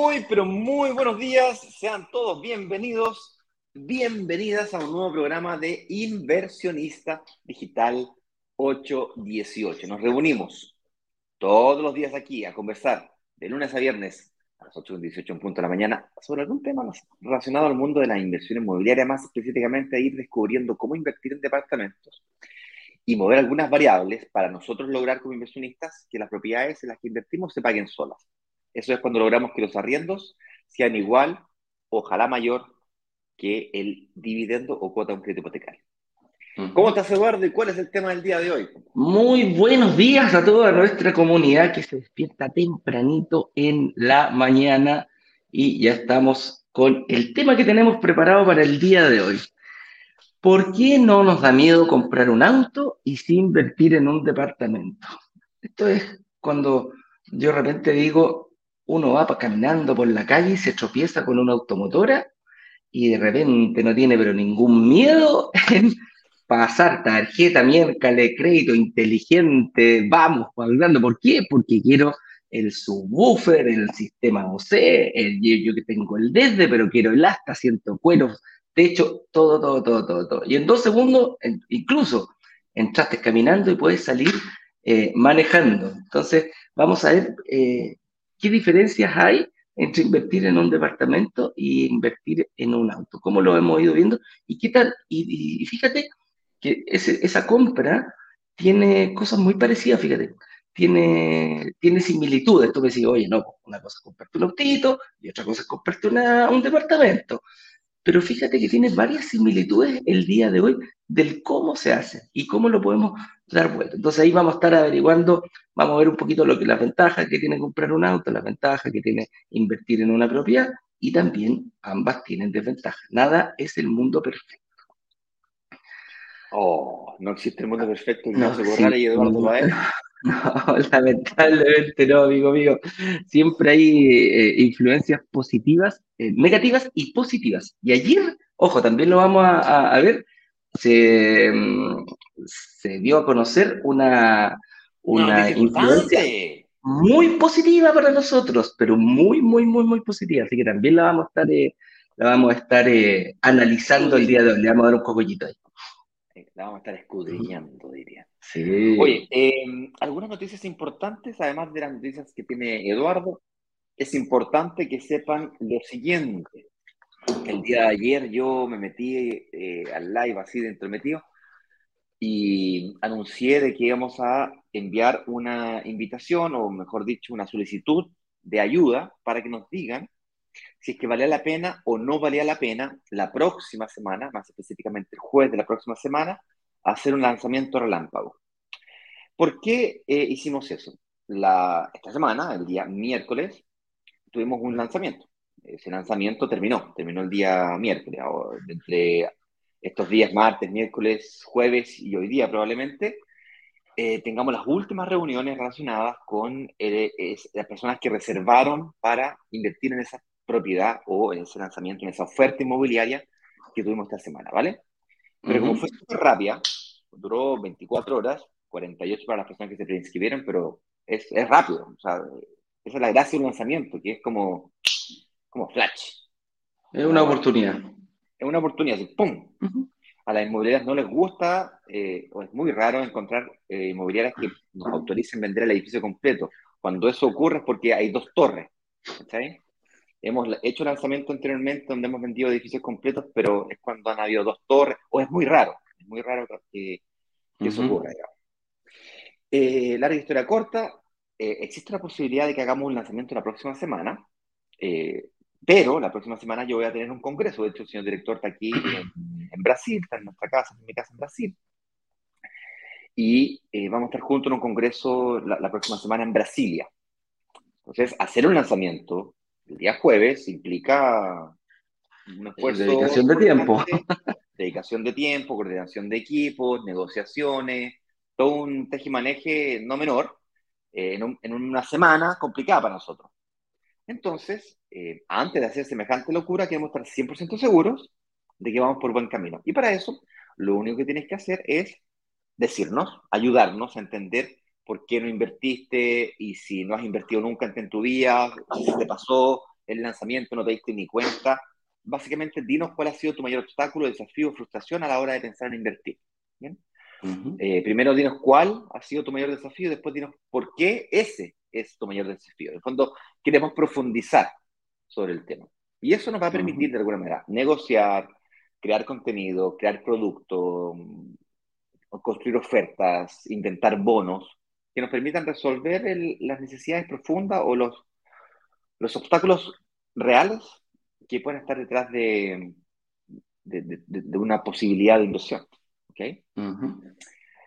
Muy, pero muy buenos días. Sean todos bienvenidos, bienvenidas a un nuevo programa de Inversionista Digital 818. Nos reunimos todos los días aquí a conversar de lunes a viernes a las 8.18 en punto de la mañana sobre algún tema relacionado al mundo de la inversión inmobiliaria, más específicamente a ir descubriendo cómo invertir en departamentos y mover algunas variables para nosotros lograr como inversionistas que las propiedades en las que invertimos se paguen solas. Eso es cuando logramos que los arriendos sean igual, ojalá mayor, que el dividendo o cuota de un crédito hipotecario. ¿Cómo estás, Eduardo? ¿Y cuál es el tema del día de hoy? Muy buenos días a toda nuestra comunidad que se despierta tempranito en la mañana y ya estamos con el tema que tenemos preparado para el día de hoy. ¿Por qué no nos da miedo comprar un auto y sin invertir en un departamento? Esto es cuando yo de repente digo, uno va caminando por la calle y se tropieza con una automotora y de repente no tiene pero ningún miedo en pasar tarjeta, miércoles, crédito inteligente, vamos hablando. ¿Por qué? Porque quiero el subwoofer, el sistema OC, el, yo, que tengo el desde, pero quiero el hasta, siento cueros, techo, todo, todo, todo, todo, todo. Y en dos segundos, incluso, entraste caminando y puedes salir eh, manejando. Entonces, vamos a ver eh, ¿Qué diferencias hay entre invertir en un departamento y invertir en un auto? ¿Cómo lo hemos ido viendo? ¿Y qué tal? Y, fíjate que esa compra tiene cosas muy parecidas, fíjate. Tiene, tiene similitudes. Tú me dices, oye, no, una cosa es comprarte un autito y otra cosa es comprarte un departamento. Pero fíjate que tiene varias similitudes el día de hoy del cómo se hace y cómo lo podemos dar vuelta. Entonces ahí vamos a estar averiguando, vamos a ver un poquito lo que las ventajas que tiene comprar un auto, las ventajas que tiene invertir en una propiedad y también ambas tienen desventajas. Nada es el mundo perfecto. Oh, no existe el mundo perfecto, no, se y Eduardo No, lamentablemente no, amigo mío. Siempre hay eh, influencias positivas, eh, negativas y positivas. Y ayer, ojo, también lo vamos a ver, se, mm, se dio a conocer una, una influencia muy positiva para nosotros, pero muy, muy, muy, muy positiva. Así que también la vamos a estar, eh, la vamos a estar analizando el día de hoy. Le vamos a dar un cogollito ahí. La vamos a estar escudriñando, diría. Sí. Oye, em, algunas noticias importantes, además de las noticias que tiene Eduardo, es importante que sepan lo siguiente. El día de ayer yo me metí eh, al live así dentro metido y anuncié de que íbamos a enviar una invitación, o mejor dicho, una solicitud de ayuda para que nos digan si es que valía la pena o no valía la pena la próxima semana, más específicamente el jueves de la próxima semana, hacer un lanzamiento relámpago. ¿Por qué eh, hicimos eso? La, esta semana, el día miércoles, tuvimos un lanzamiento. Ese lanzamiento terminó, terminó el día miércoles, entre estos días, martes, miércoles, jueves y hoy día probablemente, eh, tengamos las últimas reuniones relacionadas con eh, las personas que reservaron para invertir en esa propiedad o en ese lanzamiento, en esa oferta inmobiliaria que tuvimos esta semana, ¿vale? Pero como fue súper rápida, duró 24 horas, 48 para las personas que se preinscribieron, pero es, es rápido. O sea, esa es la gracia del lanzamiento, que es como, como flash. Es una oportunidad es una oportunidad, ¡pum! A las inmobiliarias no les gusta, eh, o es muy raro encontrar eh, inmobiliarias que nos autoricen vender el edificio completo. Cuando eso ocurre es porque hay dos torres. Hemos hecho lanzamiento anteriormente donde hemos vendido edificios completos, pero es cuando han habido dos torres, o es muy raro, es muy raro que, eso ocurra. Eh, larga historia corta, existe la posibilidad de que hagamos un lanzamiento la próxima semana. Pero la próxima semana yo voy a tener un congreso. De hecho, el señor director está aquí en, Brasil, está en nuestra casa, en mi casa en Brasil. Y eh, vamos a estar juntos en un congreso la, próxima semana en Brasilia. Entonces, hacer un lanzamiento el día jueves implica un esfuerzo. Dedicación de tiempo. Dedicación de tiempo, coordinación de equipos, negociaciones, todo un tejimaneje no menor eh, en, en una semana complicada para nosotros. Entonces, eh, antes de hacer semejante locura, queremos estar 100% seguros de que vamos por buen camino. Y para eso, lo único que tienes que hacer es decirnos, ayudarnos a entender por qué no invertiste y si no has invertido nunca en tu vida, si te pasó el lanzamiento, no te diste ni cuenta. Básicamente, dinos cuál ha sido tu mayor obstáculo, desafío, frustración a la hora de pensar en invertir. ¿bien? Eh, primero, dinos cuál ha sido tu mayor desafío, después dinos por qué ese es tu mayor desafío. En el fondo, queremos profundizar sobre el tema. Y eso nos va a permitir, de alguna manera, negociar, crear contenido, crear producto, mm, construir ofertas, inventar bonos que nos permitan resolver las necesidades profundas o los, los obstáculos reales que pueden estar detrás de, de, una posibilidad de inversión. ¿okay?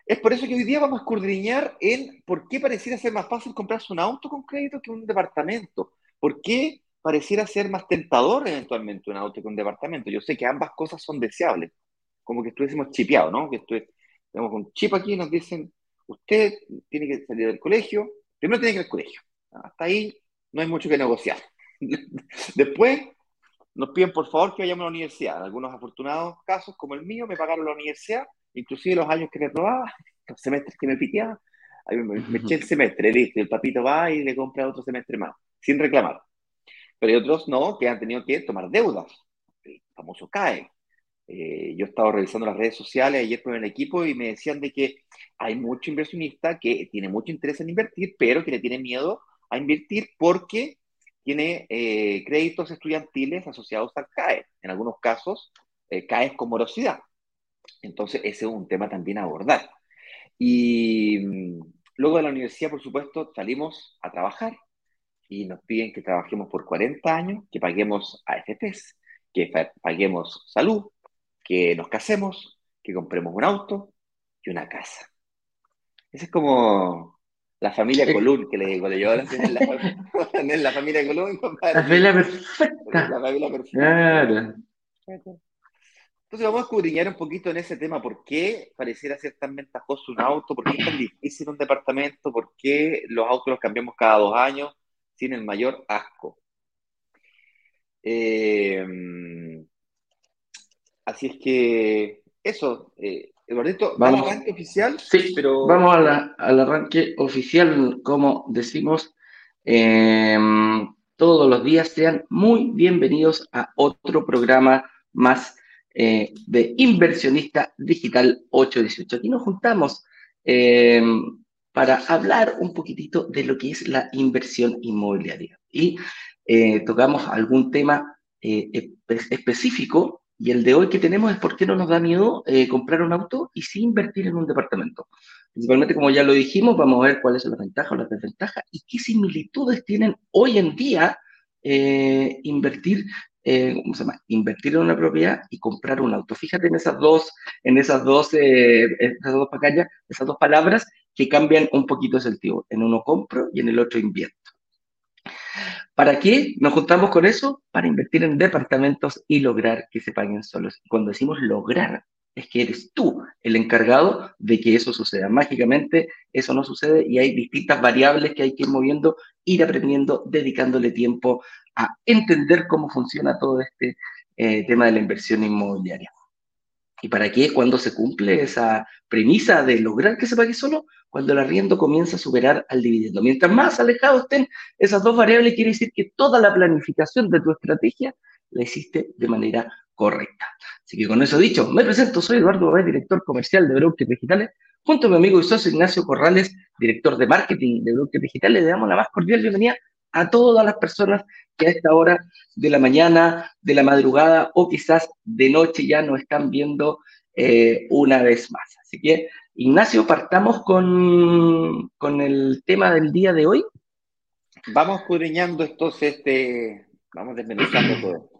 Es por eso que hoy día vamos a escudriñar en por qué pareciera ser más fácil comprarse un auto con crédito que un departamento. ¿Por qué pareciera ser más tentador eventualmente un auto que un departamento? Yo sé que ambas cosas son deseables, como que estuviésemos chipeados, ¿no? Que tenemos un chip aquí y nos dicen, usted tiene que salir del colegio, primero tiene que ir al colegio. Hasta ahí no hay mucho que negociar. Después nos piden por favor que vayamos a la universidad. En algunos afortunados casos, como el mío, me pagaron la universidad inclusive los años que me probaba, los semestres que me piteaba, me, eché el semestre, listo, el papito va y le compra otro semestre más, sin reclamar. Pero hay otros no, que han tenido que tomar deudas, el famoso CAE. Eh, yo estaba revisando las redes sociales ayer con el equipo y me decían de que hay mucho inversionista que tiene mucho interés en invertir, pero que le tiene miedo a invertir porque tiene eh, créditos estudiantiles asociados al CAE. En algunos casos, eh, CAE con morosidad. Entonces, ese es un tema también a abordar. Y mm, luego de la universidad, por supuesto, salimos a trabajar y nos piden que trabajemos por 40 años, que paguemos AFPs, que paguemos salud, que nos casemos, que compremos un auto y una casa. Esa es como la familia Colún, que le digo, le llevo la, la, la familia Colún, La familia perfecta. La familia perfecta. Claro. Entonces vamos a escudriñar un poquito en ese tema, por qué pareciera ser tan ventajoso un auto, por qué es tan difícil un departamento, por qué los autos los cambiamos cada dos años sin el mayor asco. Eh, así es que eso, eh, Eduardito, vamos al arranque oficial. Sí, pero... vamos al arranque oficial, como decimos. Eh, todos los días sean muy bienvenidos a otro programa más eh, de Inversionista Digital 818. Aquí nos juntamos eh, para hablar un poquitito de lo que es la inversión inmobiliaria y eh, tocamos algún tema específico y el de hoy que tenemos es por qué no nos da miedo comprar un auto y sí invertir en un departamento. Principalmente, como ya lo dijimos, vamos a ver cuáles son las ventajas o las desventajas y qué similitudes tienen hoy en día invertir eh, ¿cómo se llama? Invertir en una propiedad y comprar un auto. Fíjate en esas dos, en esas dos, eh, esas dos esas dos palabras que cambian un poquito el sentido. En uno compro y en el otro invierto. ¿Para qué nos juntamos con eso? Para invertir en departamentos y lograr que se paguen solos. Cuando decimos lograr, es que eres tú el encargado de que eso suceda. Mágicamente eso no sucede y hay distintas variables que hay que ir moviendo, ir aprendiendo, dedicándole tiempo a entender cómo funciona todo este eh, tema de la inversión inmobiliaria. ¿Y para qué? Cuando se cumple esa premisa de lograr que se pague solo, cuando el arriendo comienza a superar al dividendo. Mientras más alejados estén esas dos variables, quiere decir que toda la planificación de tu estrategia la hiciste de manera correcta. Así que con eso dicho, me presento, soy Eduardo Babé, director comercial de Brokers Digitales, junto a mi amigo y socio Ignacio Corrales, director de marketing de Brokers Digitales, le damos la más cordial bienvenida a todas las personas que a esta hora de la mañana, de la madrugada o quizás de noche ya nos están viendo eh, una vez más. Así que, Ignacio, partamos con, con el tema del día de hoy. Vamos escudriñando entonces este, vamos desmenuzando todo.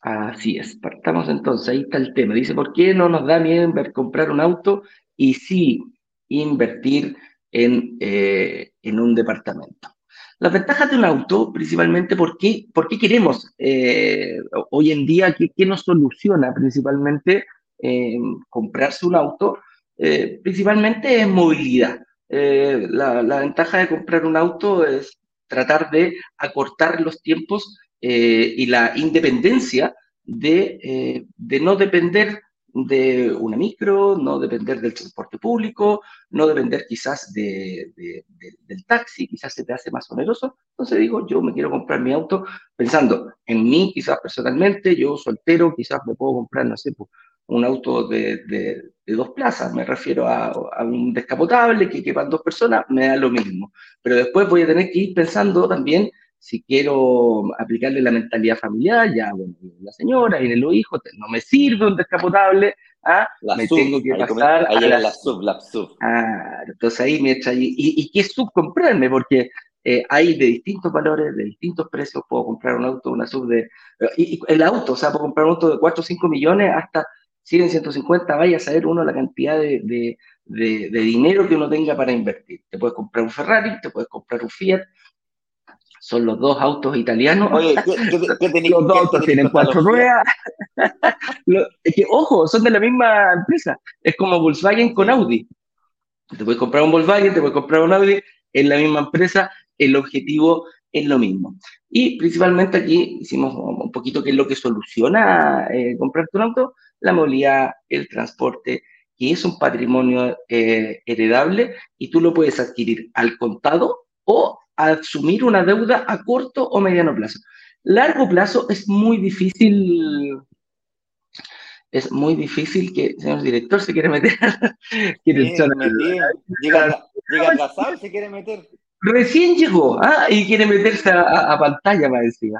Así es, partamos entonces, ahí está el tema. Dice, ¿por qué no nos da miedo comprar un auto y sí invertir en, eh, en un departamento? Las ventajas de un auto, principalmente, ¿por qué, por qué queremos eh, hoy en día, qué, qué, nos soluciona principalmente eh, comprarse un auto? Eh, principalmente es movilidad. La, ventaja de comprar un auto es tratar de acortar los tiempos y la independencia de, de no depender de una micro, no depender del transporte público, no depender quizás de, del taxi, quizás se te hace más oneroso. Entonces digo, yo me quiero comprar mi auto pensando en mí, quizás personalmente, yo soltero, quizás me puedo comprar, no sé, pues, un auto de, dos plazas, me refiero a, un descapotable que quepan dos personas, me da lo mismo. Pero después voy a tener que ir pensando también si quiero aplicarle la mentalidad familiar, ya, bueno, la señora y los hijos, no me sirve un descapotable, ¿ah? me tengo que pasar. ahí llega la, sub, la sub. Ah, entonces ahí me ahí. ¿Y, y qué sub comprarme? Porque eh, hay de distintos valores, de distintos precios. Puedo comprar un auto, una sub de. Y, el auto, o sea, puedo comprar un auto de 4 o 5 millones hasta 100, 150. Vaya a saber uno la cantidad de, de, de, de dinero que uno tenga para invertir. Te puedes comprar un Ferrari, te puedes comprar un Fiat, son los dos autos italianos. Oye, ¿qué, qué, los dos autos tienen cuatro ruedas. es que, ojo, son de la misma empresa. Es como Volkswagen con Audi. Te puedes comprar un Volkswagen, te puedes comprar un Audi, es la misma empresa, el objetivo es lo mismo. Y principalmente aquí hicimos un poquito qué es lo que soluciona eh, comprarte un auto, la movilidad, el transporte, que es un patrimonio eh, heredable y tú lo puedes adquirir al contado o asumir una deuda a corto o mediano plazo. Largo plazo es muy difícil, es muy difícil que, señor director, se quiere meter. quiere llega, llega se quiere meter. Recién llegó ¿ah? y quiere meterse a, pantalla para decir.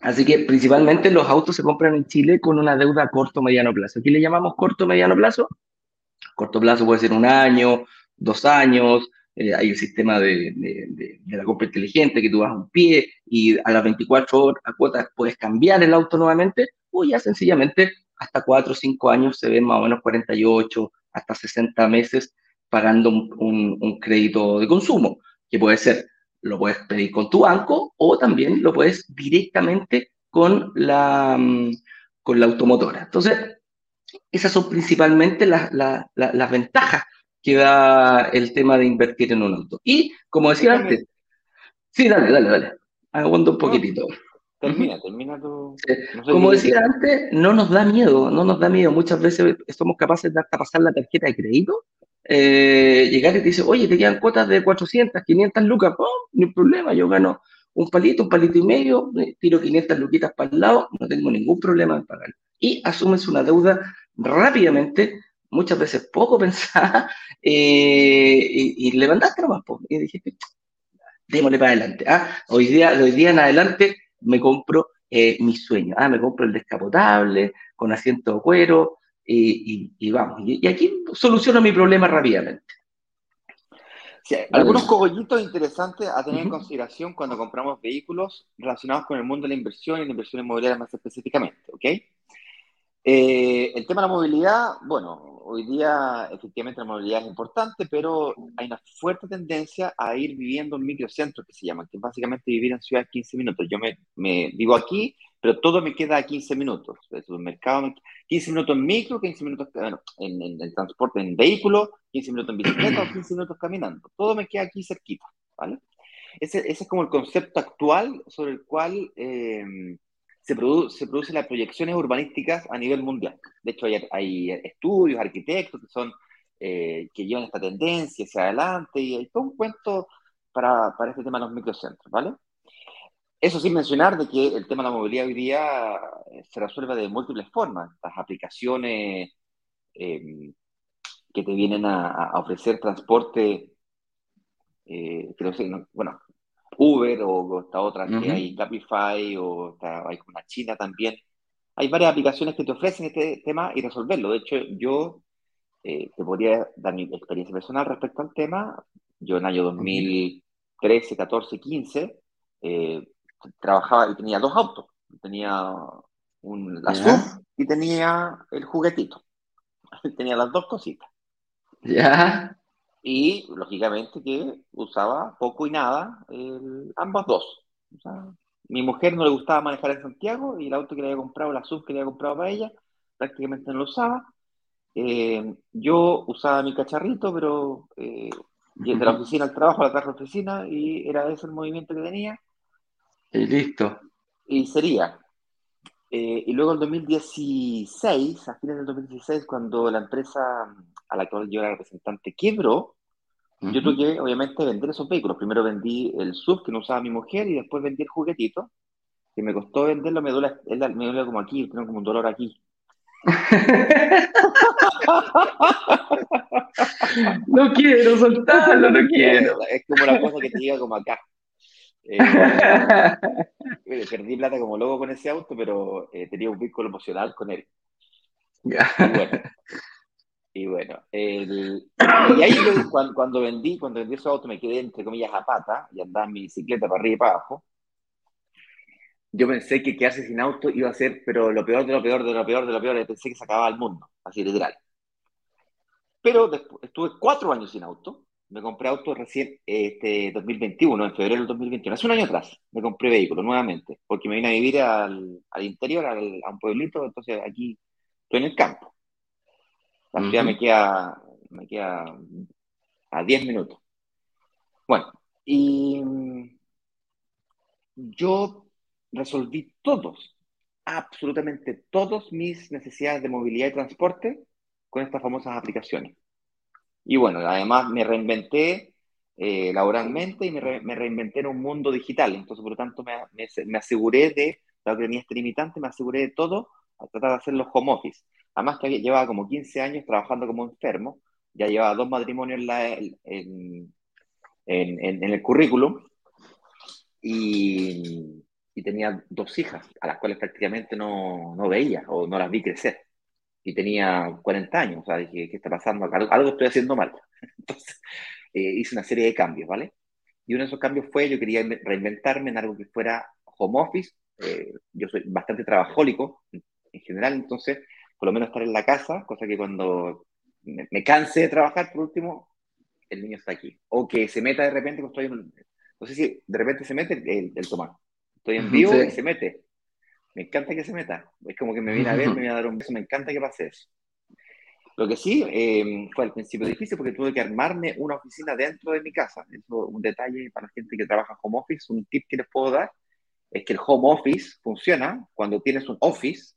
Así que principalmente los autos se compran en Chile con una deuda a corto o mediano plazo. ¿Qué le llamamos corto o mediano plazo? Corto plazo puede ser un año, dos años, eh, hay el sistema de, de, la compra inteligente, que tú vas a un pie y a las 24 horas a cuotas puedes cambiar el auto nuevamente, o ya sencillamente hasta 4 o 5 años se ven más o menos 48, hasta 60 meses pagando un, un, crédito de consumo, que puede ser, lo puedes pedir con tu banco o también lo puedes directamente con la, mm, con la automotora. Entonces, esas son principalmente las, las, las ventajas que da el tema de invertir en un auto. Y, como decía antes, sí, dale, dale, dale, aguanta un poquitito. termina, termina tu... como decía antes, no nos da miedo, no nos da miedo. Muchas veces somos capaces de hasta pasar la tarjeta de crédito, eh, llegar y te dice, oye, te quedan cuotas de 400, 500 lucas, oh, no hay problema, yo gano un palito, un palito y medio, tiro 500 luquitas para el lado, no tengo ningún problema en pagar. Y asumes una deuda rápidamente muchas veces poco pensada, eh, y, y, levantaste nomás, y dijiste, démosle para adelante. Ah, hoy, día, hoy día en adelante me compro eh, mis sueños. Ah, me compro el descapotable con asiento de cuero y, y, vamos. Y, aquí soluciono mi problema rápidamente. algunos cogollitos interesantes a tener en consideración cuando compramos vehículos relacionados con el mundo de la inversión y la inversión inmobiliaria más específicamente, ¿ok? Eh, el tema de la movilidad, bueno, hoy día efectivamente la movilidad es importante, pero hay una fuerte tendencia a ir viviendo en microcentros que se llaman, que es básicamente vivir en ciudades 15 minutos. Yo me, me, vivo aquí, pero todo me queda a 15 minutos. El supermercado, 15 minutos en micro, 15 minutos bueno, en, el transporte en vehículo, 15 minutos en bicicleta o 15 minutos caminando. Todo me queda aquí cerquita, ¿vale? Ese, ese es como el concepto actual sobre el cual... Eh, se, produce, se producen las proyecciones urbanísticas a nivel mundial. De hecho, hay, estudios, arquitectos que, son, eh, que llevan esta tendencia hacia adelante y hay todo un cuento para, para este tema de los microcentros, ¿vale? Eso sin mencionar de que el tema de la movilidad hoy día eh, se resuelve de múltiples formas. Las aplicaciones eh, que te vienen a, ofrecer transporte, eh, creo que, bueno, Uber o, esta otra que hay Capify o está, hay una China también. Hay varias aplicaciones que te ofrecen este tema y resolverlo. De hecho, yo eh, te podría dar mi experiencia personal respecto al tema. Yo en el año 2013, 14, 15 trabajaba y tenía dos autos. Tenía un, la SUV y tenía el juguetito. tenía las dos cositas. Ya y lógicamente que usaba poco y nada ambos dos. O sea, mi mujer no le gustaba manejar en Santiago y el auto que le había comprado, la sub que le había comprado para ella, prácticamente no lo usaba. Eh, yo usaba mi cacharrito, pero eh, de la oficina al trabajo, a la oficina, y era ese el movimiento que tenía. Y listo. Y sería. Eh, y luego en 2016, a fines del 2016, cuando la empresa a la cual yo era representante quebró, yo tuve que, obviamente, vender esos vehículos. Primero vendí el SUV que no usaba mi mujer y después vendí el juguetito, que me costó venderlo, me duele, me duele como aquí, tengo como un dolor aquí. no quiero soltarlo, no quiero. Es como una cosa que te llega como acá. Eh, perdí plata como loco con ese auto, pero eh, tenía un vínculo emocional con él. Y bueno, y, ahí cuando, vendí, cuando vendí ese auto me quedé entre comillas a pata y andaba en mi bicicleta para arriba y para abajo. Yo pensé que quedarse sin auto iba a ser, pero lo peor de lo peor de lo peor de lo peor, pensé que se acababa el mundo, así literal. Pero después, estuve cuatro años sin auto me compré auto recién, este 2021, en febrero del 2021, hace un año atrás, me compré vehículo nuevamente, porque me vine a vivir al, al interior, al, a un pueblito, entonces aquí estoy en el campo. La ciudad me queda, me queda a 10 minutos. Bueno, y yo resolví todos, absolutamente todos mis necesidades de movilidad y transporte con estas famosas aplicaciones. Y bueno, además me reinventé eh, laboralmente y me, reinventé en un mundo digital. Entonces, por lo tanto, me, me, aseguré de, dado que tenía este limitante, me aseguré de todo a tratar de hacer los home office. Además que llevaba como 15 años trabajando como enfermo, ya llevaba dos matrimonios en, en, el currículum y, y, tenía dos hijas a las cuales prácticamente no, no veía o no las vi crecer y tenía 40 años, o sea, dije, ¿qué está pasando Algo, estoy haciendo mal. Entonces, eh, hice una serie de cambios, ¿vale? Y uno de esos cambios fue, yo quería reinventarme en algo que fuera home office. Eh, yo soy bastante trabajólico en general, entonces, por lo menos estar en la casa, cosa que cuando me, canse de trabajar, por último, el niño está aquí. O que se meta de repente, cuando estoy en, no sé si de repente se mete el, el tomate. Estoy en vivo y se mete me encanta que se meta. Es como que me viene a ver, me viene a dar un beso, me encanta que pase eso. Lo que sí em, fue al principio difícil porque tuve que armarme una oficina dentro de mi casa. Eso un detalle para la gente que trabaja en home office. Un tip que les puedo dar es que el home office funciona cuando tienes un office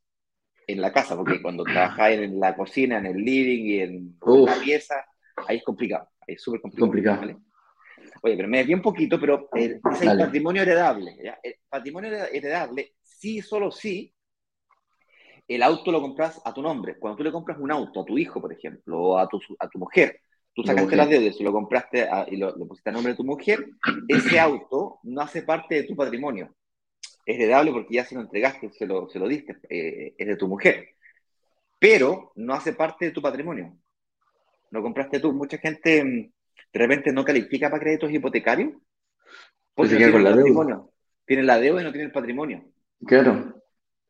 en la casa, porque cuando trabajas en la cocina, en el living y en la pieza, ahí es complicado, ahí es súper complicado. Oye, pero me desvié un poquito, pero eh, es el patrimonio heredable. El patrimonio heredable sí, solo sí, el auto lo compras a tu nombre. Cuando tú le compras un auto a tu hijo, por ejemplo, o a tu, a tu mujer, tú sacaste las deudas y lo compraste y lo, pusiste a nombre de tu mujer, ese auto no hace parte de tu patrimonio. Es heredable porque ya se lo entregaste, se lo, se lo diste, eh, es de tu mujer. Pero no hace parte de tu patrimonio. Lo compraste tú. Mucha gente mm, de repente no califica para créditos hipotecarios porque no tiene, la deuda. tiene la deuda y no tiene el patrimonio. Claro.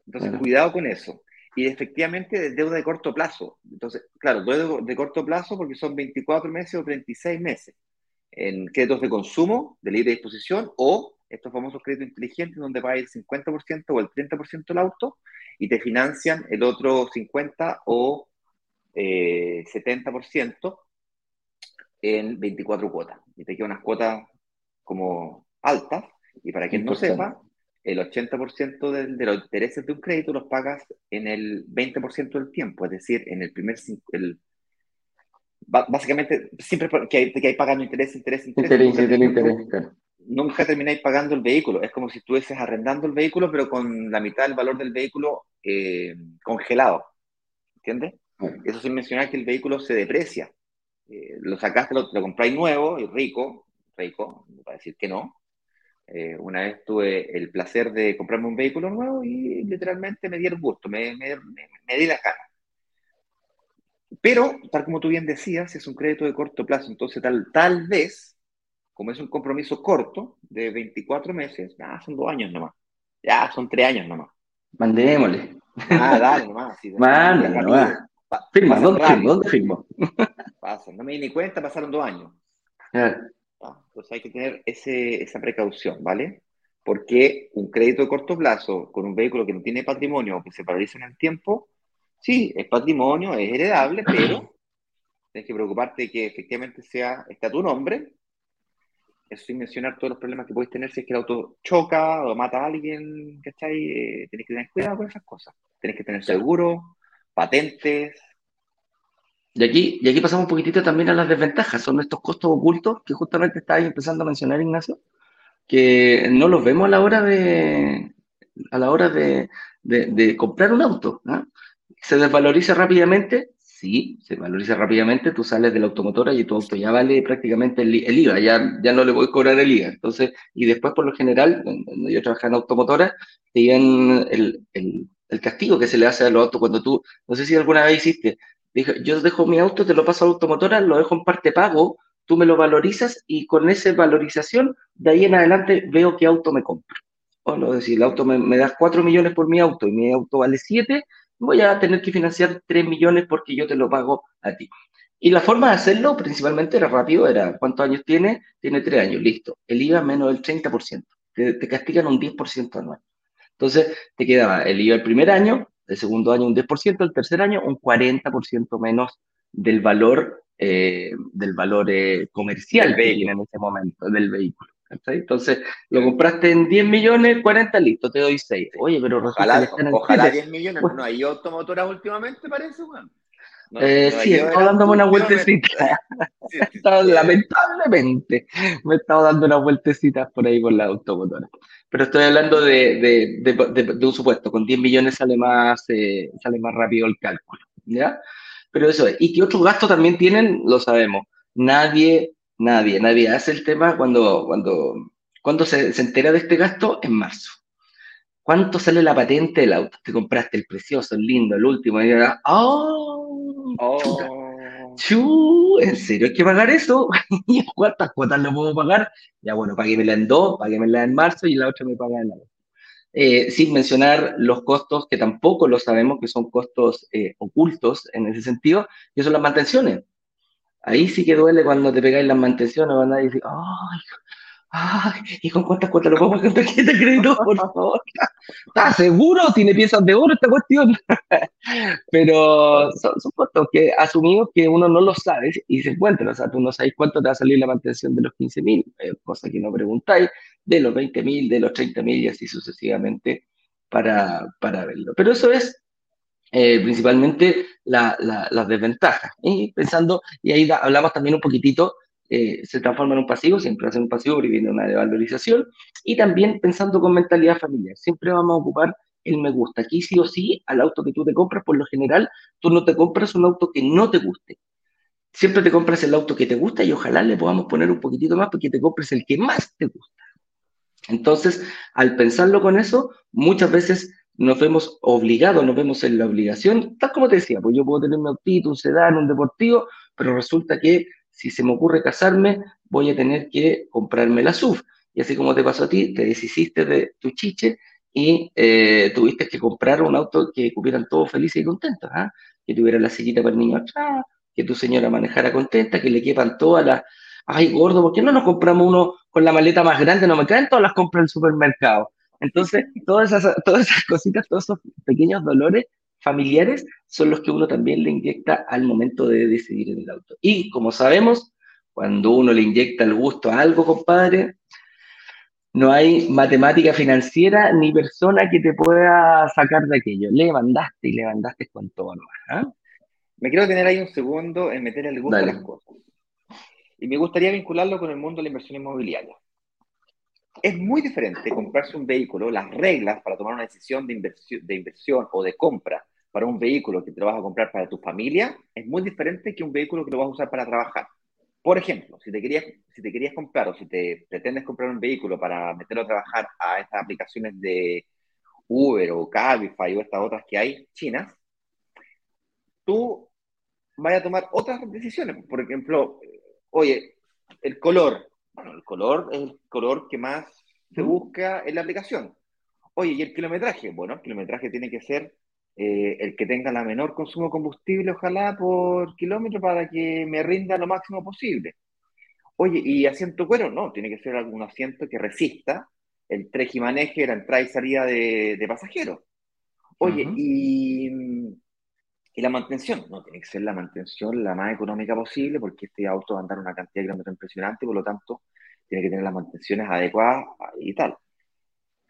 Entonces, cuidado con eso. Y efectivamente, de deuda de corto plazo. Entonces, claro, deuda de corto plazo porque son 24 meses o 36 meses en créditos de consumo de libre disposición o estos famosos créditos inteligentes donde va el 50% o el 30% del auto y te financian el otro 50 o 70% eh, en 24 cuotas. Y te quedan unas cuotas como altas. Y para quien no sepa, el 80% de, de, los intereses de un crédito los pagas en el 20% del tiempo, es decir, en el primer... El, básicamente, siempre que hay, que hay pagando interés, interés, interés. nunca, nunca termináis pagando el vehículo. Es como si estuvieses arrendando el vehículo, pero con la mitad del valor del vehículo eh, congelado. ¿Entiendes? Eso sin mencionar que el vehículo se deprecia. Eh, lo sacaste, lo, lo compráis nuevo y rico, rico, para decir que no, eh, una vez tuve el placer de comprarme un vehículo nuevo y literalmente me di el gusto, me, me, me, di la cara. Pero, tal como tú bien decías, es un crédito de corto plazo, entonces tal, tal vez, como es un compromiso corto de 24 meses, ya son dos años nomás, ya son tres años nomás. Mandémosle. Ah, dale nomás. Sí, nomás. Firma, ¿dónde firmo? ¿Dónde firmo? Pasa, no me di ni cuenta, pasaron dos años. Entonces hay que tener ese, esa precaución, ¿vale? Porque un crédito de corto plazo con un vehículo que no tiene patrimonio o que se paraliza en el tiempo, sí, es patrimonio, es heredable, pero tienes que preocuparte de que efectivamente sea, esté a tu nombre Eso sin mencionar todos los problemas que podéis tener si es que el auto choca o mata a alguien, ¿cachai? Eh, tenéis que tener cuidado con esas cosas. Tenéis que tener seguro, patentes. Y aquí, y aquí pasamos un poquitito también a las desventajas. Son estos costos ocultos que justamente estáis empezando a mencionar, Ignacio, que no los vemos a la hora de, a la hora de, de, comprar un auto. Se desvaloriza rápidamente, sí, se valoriza rápidamente, tú sales de la automotora y tu auto ya vale prácticamente el, IVA, ya, ya no le voy a cobrar el IVA. Entonces, y después por lo general, cuando yo trabajaba en automotora, tenían el, el, el, castigo que se le hace a los autos cuando tú, no sé si alguna vez hiciste, dije, yo dejo mi auto, te lo paso a la automotora, lo dejo en parte pago, tú me lo valorizas y con esa valorización, de ahí en adelante veo qué auto me compro. O no, decir, el auto me, me das 4 millones por mi auto y mi auto vale 7, voy a tener que financiar 3 millones porque yo te lo pago a ti. Y la forma de hacerlo principalmente era rápido, era ¿cuántos años tiene? Tiene 3 años, listo. El IVA menos del 30%, te, te castigan un 10% anual. Entonces te quedaba el IVA el primer año, el segundo año un 10%, el tercer año un 40% menos del valor, eh, del valor eh, comercial que tiene en ese momento del vehículo. Entonces, lo compraste en 10 millones, 40, listo, te doy 6. Oye, pero ojalá, ojalá 10 millones, no hay automotoras últimamente, parece, bueno. eh, sí, he estado dándome una vueltecita. Lamentablemente, me he estado dando unas vueltecitas por ahí por la automotora. Pero estoy hablando de, de, de, de, un supuesto, con 10 millones sale más, eh, sale más rápido el cálculo, ¿ya? Pero eso es. ¿Y qué otros gastos también tienen? Lo sabemos. Nadie Nadie, nadie hace el tema cuando, cuando, cuando se, se entera de este gasto en marzo. ¿Cuánto sale la patente del auto? Te compraste el precioso, el lindo, el último, y era, ¡oh! oh. Chu, ¿En serio hay que pagar eso? ¿Y cuántas cuotas le puedo pagar? Ya bueno, paguémela en dos, paguémela en marzo y la otra me paga en agosto. Eh, sin mencionar los costos que tampoco lo sabemos, que son costos eh, ocultos en ese sentido, que son las mantenciones. Ahí sí que duele cuando te pegáis las mantenciones, cuando nadie dice, ay, ay, ¿y con cuántas cuotas lo puedo pagar con tarjeta de crédito, por favor? ¿Estás seguro? ¿Tiene piezas de oro esta cuestión? Pero son, costos que asumimos que uno no lo sabe y se encuentra. O sea, tú no sabes cuánto te va a salir la mantención de los 15 mil, eh, cosa que no preguntáis, de los 20 mil, de los 30 mil y así sucesivamente para, para verlo. Pero eso es eh, principalmente las desventajas. Y pensando, y ahí hablamos también un poquitito, eh, se transforma en un pasivo, siempre ser un pasivo porque viene una devalorización, y también pensando con mentalidad familiar, siempre vamos a ocupar el me gusta. Aquí sí o sí, al auto que tú te compras, por lo general, tú no te compras un auto que no te guste. Siempre te compras el auto que te gusta y ojalá le podamos poner un poquitito más porque te compres el que más te gusta. Entonces, al pensarlo con eso, muchas veces nos vemos obligados, nos vemos en la obligación, tal como te decía, pues yo puedo tener un autito, un sedán, un deportivo, pero resulta que si se me ocurre casarme, voy a tener que comprarme la SUV. Y así como te pasó a ti, te deshiciste de tu chiche y eh, tuviste que comprar un auto que cupieran todos felices y contentos, ¿ah? que tuviera la sillita para el niño atrás, que tu señora manejara contenta, que le quepan todas las... Ay, gordo, ¿por qué no nos compramos uno con la maleta más grande? No me caen todas las compras el supermercado. Entonces, todas esas, todas esas cositas, todos esos pequeños dolores familiares son los que uno también le inyecta al momento de decidir en el auto. Y como sabemos, cuando uno le inyecta el gusto a algo, compadre, no hay matemática financiera ni persona que te pueda sacar de aquello. Le mandaste y le mandaste con todo nomás. ¿ah? Me quiero tener ahí un segundo en meter el gusto a las cosas. Y me gustaría vincularlo con el mundo de la inversión inmobiliaria. Es muy diferente comprarse un vehículo, las reglas para tomar una decisión de inversión, de inversión o de compra para un vehículo que te lo vas a comprar para tu familia, es muy diferente que un vehículo que lo vas a usar para trabajar. Por ejemplo, si te querías, si te querías comprar o si te pretendes comprar un vehículo para meterlo a trabajar a estas aplicaciones de Uber o Cabify o estas otras que hay chinas, tú vas a tomar otras decisiones. Por ejemplo, oye, el color, bueno, el color es el color que más se busca en la aplicación. Oye, ¿y el kilometraje? Bueno, el kilometraje tiene que ser eh, el que tenga la menor consumo de combustible, ojalá por kilómetro, para que me rinda lo máximo posible. Oye, ¿y asiento cuero? No, tiene que ser algún asiento que resista el maneje, la entrada y salida de, de pasajeros. Oye, y, y, la mantención? No, tiene que ser la mantención la más económica posible porque este auto va a andar una cantidad de kilómetros impresionante, por lo tanto, tiene que tener las mantenciones adecuadas y tal.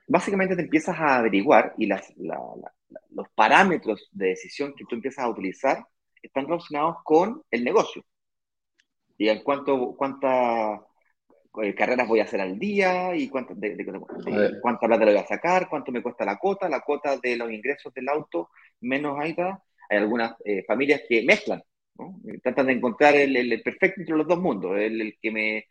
Básicamente te empiezas a averiguar y las, los parámetros de decisión que tú empiezas a utilizar están relacionados con el negocio. Y en cuánto, cuántas eh, carreras voy a hacer al día y cuánta, de, cuánta plata le voy a sacar, cuánto me cuesta la cuota, la cuota de los ingresos del auto, menos ahí Hay algunas eh, familias que mezclan, ¿no? tratan de encontrar el, el, perfecto entre los dos mundos, el, el que me,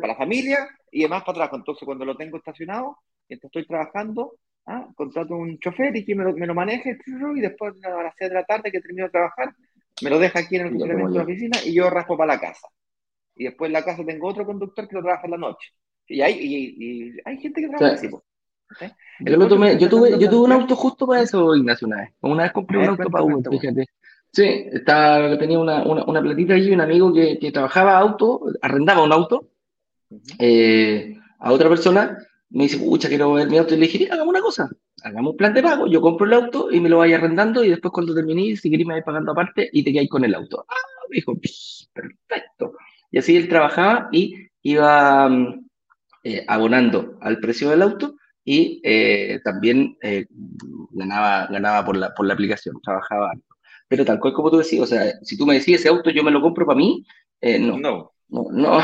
para la familia y además para trabajo. Entonces, cuando lo tengo estacionado, mientras estoy trabajando, ¿ah? contrato un chofer y que me lo, me lo maneje y después a las 6 de la tarde que termino de trabajar, me lo deja aquí en el funcionamiento de la oficina y yo raspo para la casa. Y después en la casa tengo otro conductor que lo trabaja en la noche. Y hay, y, hay gente que trabaja así. Yo, tuve, yo tuve un auto justo para eso, Ignacio, una vez. Una vez compré un auto para Uber, fíjate. Sí, estaba, tenía una, una, una platita allí, un amigo que, que, trabajaba auto, arrendaba un auto eh, a otra persona, me dice, pucha, quiero ver mi auto. Y le dije, hagamos una cosa, hagamos un plan de pago, yo compro el auto y me lo vaya arrendando y después cuando terminé, si queréis me vais pagando aparte y te quedáis con el auto. Ah, me dijo, perfecto. Y así él trabajaba y iba mm, eh, abonando al precio del auto y eh, también eh, ganaba, ganaba por, la, por la aplicación, trabajaba. Pero tal cual como tú decías, o sea, si tú me decís ese auto yo me lo compro para mí, no. No. No, no,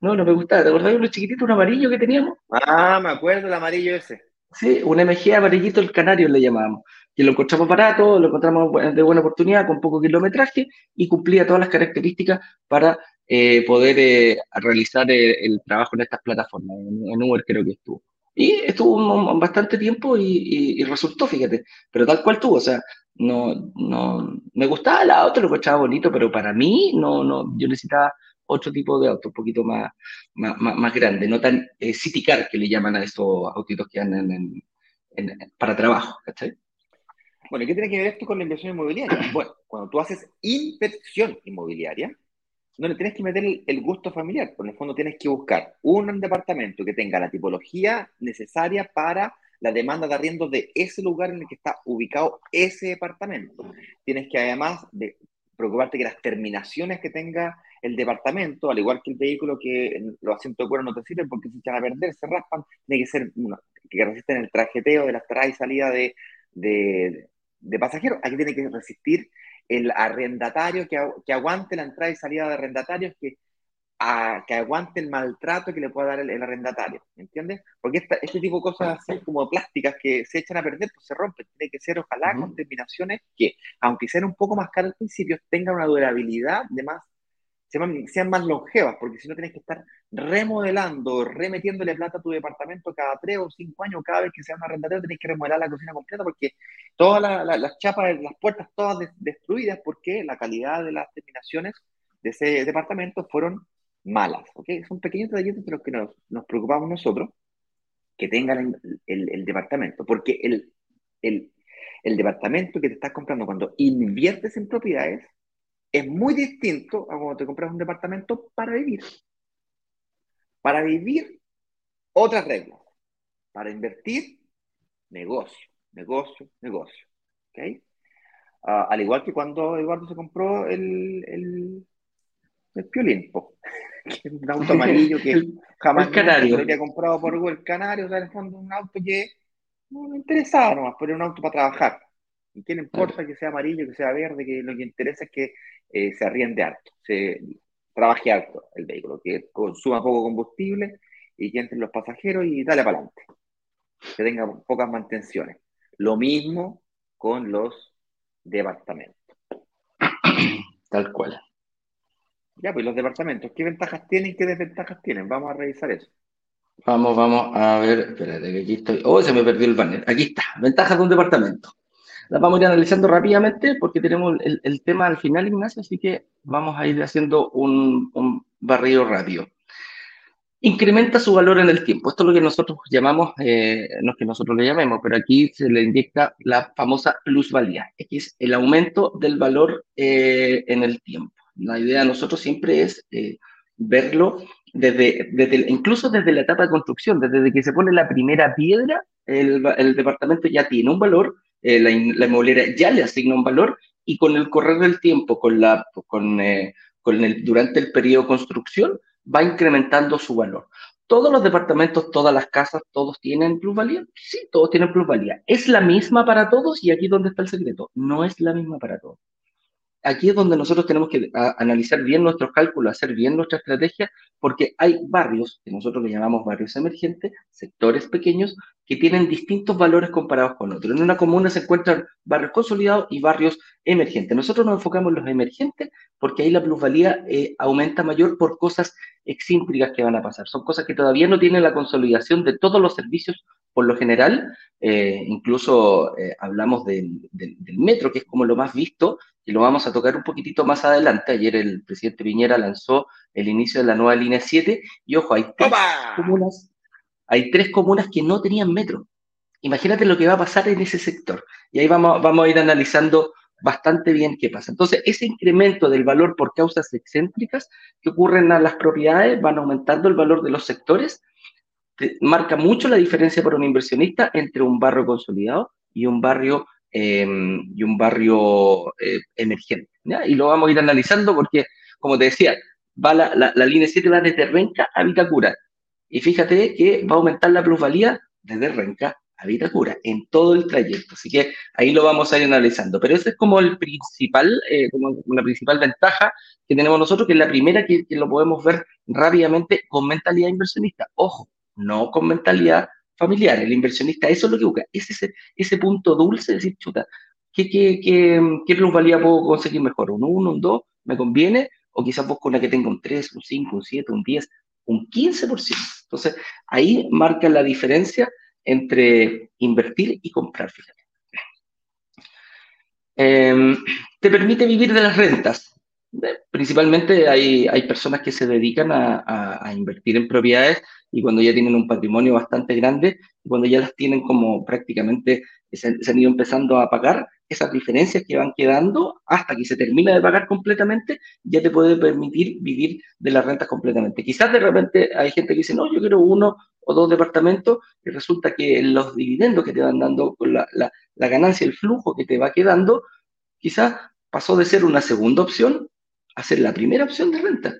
no, no, me gustaba. ¿Te acordás de uno chiquitito, un amarillo que teníamos? Ah, me acuerdo el amarillo ese. Sí, un MG amarillito, el canario le llamábamos. Que lo encontramos barato, lo encontramos de buena oportunidad, con poco kilometraje y cumplía todas las características para eh, poder eh, realizar eh, el, trabajo en estas plataformas. En, Uber creo que estuvo. Y estuvo bastante tiempo y, resultó, fíjate, pero tal cual tuvo, o sea, no, no, me gustaba el auto, lo encontraba bonito, pero para mí no, no, yo necesitaba otro tipo de auto, un poquito más, más, más, grande, no tan city car que le llaman a estos autitos que andan en, para trabajo, ¿cachai? Bueno, ¿qué tiene que ver esto con la inversión inmobiliaria? Bueno, cuando tú haces inversión inmobiliaria, no le tienes que meter el, gusto familiar, por el fondo tienes que buscar un departamento que tenga la tipología necesaria para la demanda de arriendo de ese lugar en el que está ubicado ese departamento. Tienes que además de preocuparte que las terminaciones que tenga el departamento, al igual que el vehículo, que los asientos de cuero no te sirven porque se echan a perder, se raspan, tiene que ser que resisten el trajeteo de la entrada y salida de, de, de pasajeros. Aquí tiene que resistir el arrendatario, que, que, aguante la entrada y salida de arrendatarios, que, que aguante el maltrato que le pueda dar el, arrendatario, ¿entiendes? Porque este tipo de cosas así como plásticas que se echan a perder, pues se rompen. Tiene que ser, ojalá, con terminaciones que, aunque sean un poco más caras al principio, tengan una durabilidad de más sean, más longevas, porque si no tienes que estar remodelando, remetiéndole plata a tu departamento cada tres o cinco años, cada vez que sea un arrendatario, tenés que remodelar la cocina completa, porque todas las chapas de las puertas, todas destruidas, porque la calidad de las terminaciones de ese departamento fueron malas. ¿okay? Son pequeños detalles de los que nos, nos preocupamos nosotros, que tengan el, el, departamento, porque el, el, el departamento que te estás comprando cuando inviertes en propiedades es muy distinto a cuando te compras un departamento para vivir. Para vivir, otras reglas. Para invertir, negocio, negocio, negocio. ¿Okay? Ah, al igual que cuando Eduardo se compró el, el, el Piolín, que un auto amarillo que jamás se había comprado por el Canario, o sea, en el fondo un auto que no me interesaba nomás, pero un auto para trabajar. ¿Y qué le importa que sea amarillo, que sea verde? Que lo que interesa es que eh, se arriende alto, se trabaje alto el vehículo, que consuma poco combustible y que entren los pasajeros y dale para adelante. Que tenga pocas mantenciones. Lo mismo con los departamentos. Tal cual. Ya, pues los departamentos, ¿qué ventajas tienen y qué desventajas tienen? Vamos a revisar eso. Vamos, vamos a ver, espérate que aquí estoy. Oh, se me perdió el banner. Aquí está, ventajas de un departamento. Las vamos a ir analizando rápidamente porque tenemos el, tema al final, Ignacio, así que vamos a ir haciendo un, barrido rápido. Incrementa su valor en el tiempo. Esto es lo que nosotros llamamos, eh, no es que nosotros le llamemos, pero aquí se le inyecta la famosa plusvalía, que es el aumento del valor eh, en el tiempo. La idea de nosotros siempre es eh, verlo desde, desde, incluso desde la etapa de construcción, desde que se pone la primera piedra, el, el departamento ya tiene un valor eh, la, inmobiliaria ya le asigna un valor y con el correr del tiempo, con la, con, eh, con el, durante el periodo de construcción, va incrementando su valor. ¿Todos los departamentos, todas las casas, todos tienen plusvalía? Sí, todos tienen plusvalía. ¿Es la misma para todos? Y aquí donde está el secreto. No es la misma para todos aquí es donde nosotros tenemos que analizar bien nuestros cálculos, hacer bien nuestra estrategia, porque hay barrios, que nosotros le llamamos barrios emergentes, sectores pequeños, que tienen distintos valores comparados con otros. En una comuna se encuentran barrios consolidados y barrios emergentes. Nosotros nos enfocamos en los emergentes porque ahí la plusvalía eh, aumenta mayor por cosas excéntricas que van a pasar. Son cosas que todavía no tienen la consolidación de todos los servicios por lo general. Eh, incluso eh, hablamos del metro, que es como lo más visto, y lo vamos a tocar un poquitito más adelante. Ayer el presidente Piñera lanzó el inicio de la nueva línea 7 y ojo, hay tres comunas, hay tres comunas que no tenían metro. Imagínate lo que va a pasar en ese sector. Y ahí vamos, vamos a ir analizando bastante bien qué pasa. Entonces, ese incremento del valor por causas excéntricas que ocurren a las propiedades van aumentando el valor de los sectores. Marca mucho la diferencia para un inversionista entre un barrio consolidado y un barrio Em, y un barrio eh, emergente. Y lo vamos a ir analizando porque, como te decía, va la, línea 7 va desde Renca a Vitacura. Y fíjate que va a aumentar la plusvalía desde Renca a Vitacura en todo el trayecto. Así que ahí lo vamos a ir analizando. Pero esa es como el principal, eh, como la principal ventaja que tenemos nosotros, que es la primera que, que lo podemos ver rápidamente con mentalidad inversionista. Ojo, no con mentalidad familiar, el inversionista, eso es lo que busca, es ese, ese punto dulce, decir, chuta, ¿qué, qué, qué, qué plusvalía puedo conseguir mejor? ¿Un 1, un 2? ¿Me conviene? O quizás busco una que tenga un 3, un 5, un 7, un 10, un 15%. Entonces, ahí marca la diferencia entre invertir y comprar, fíjate. Em, te permite vivir de las rentas. Eh, principalmente hay, hay personas que se dedican a, a invertir en propiedades y cuando ya tienen un patrimonio bastante grande, cuando ya las tienen como prácticamente se, han ido empezando a pagar, esas diferencias que van quedando hasta que se termina de pagar completamente, ya te puede permitir vivir de las rentas completamente. Quizás de repente hay gente que dice, no, yo quiero uno o dos departamentos y resulta que los dividendos que te van dando, la, la, ganancia, el flujo que te va quedando, quizás pasó de ser una segunda opción a ser la primera opción de renta.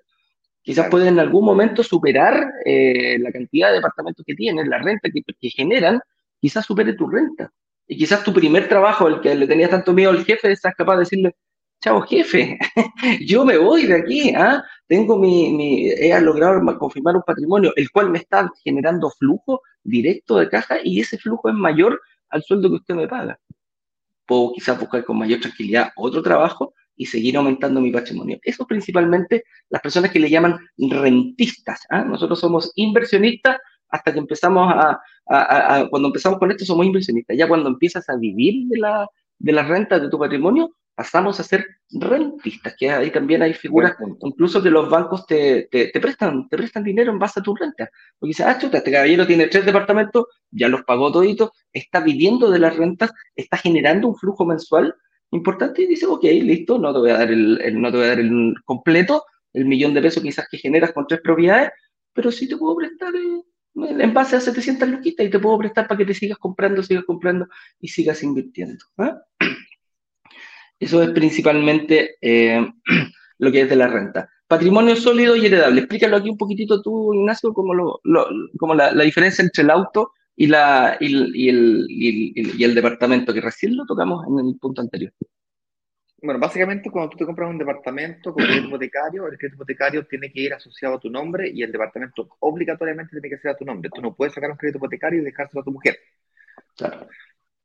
Quizás pueden en algún momento superar eh, la cantidad de departamentos que tienen, la renta que, generan, quizás supere tu renta. Y quizás tu primer trabajo, el que le tenías tanto miedo al jefe, estás capaz de decirle, chao jefe, yo me voy de aquí, ¿ah? tengo mi, mi, he logrado confirmar un patrimonio, el cual me está generando flujo directo de caja y ese flujo es mayor al sueldo que usted me paga. Puedo quizás buscar con mayor tranquilidad otro trabajo y seguir aumentando mi patrimonio. Eso principalmente las personas que le llaman rentistas. ¿ah? Nosotros somos inversionistas hasta que empezamos a, cuando empezamos con esto somos inversionistas. Ya cuando empiezas a vivir de la, de las rentas de tu patrimonio, pasamos a ser rentistas, que ahí también hay figuras, incluso que los bancos te, te, prestan, te prestan dinero en base a tu renta. Porque dices, ah, chuta, este caballero tiene tres departamentos, ya los pagó todito, está viviendo de las rentas, está generando un flujo mensual importante y dice, ok, listo, no te voy a dar el, no te voy a dar el completo, el millón de pesos quizás que generas con tres propiedades, pero sí te puedo prestar eh, en base a 700 luquitas y te puedo prestar para que te sigas comprando, sigas comprando y sigas invirtiendo. ¿ah? Eso es principalmente eh, lo que es de la renta. Patrimonio sólido y heredable. Explícalo aquí un poquitito tú, Ignacio, como, lo, como la, la diferencia entre el auto y, la, y, el, y, el, departamento, que recién lo tocamos en el punto anterior. Bueno, básicamente cuando tú te compras un departamento con crédito hipotecario, el crédito hipotecario tiene que ir asociado a tu nombre y el departamento obligatoriamente tiene que ser a tu nombre. Tú no puedes sacar un crédito hipotecario y dejárselo a tu mujer. Claro.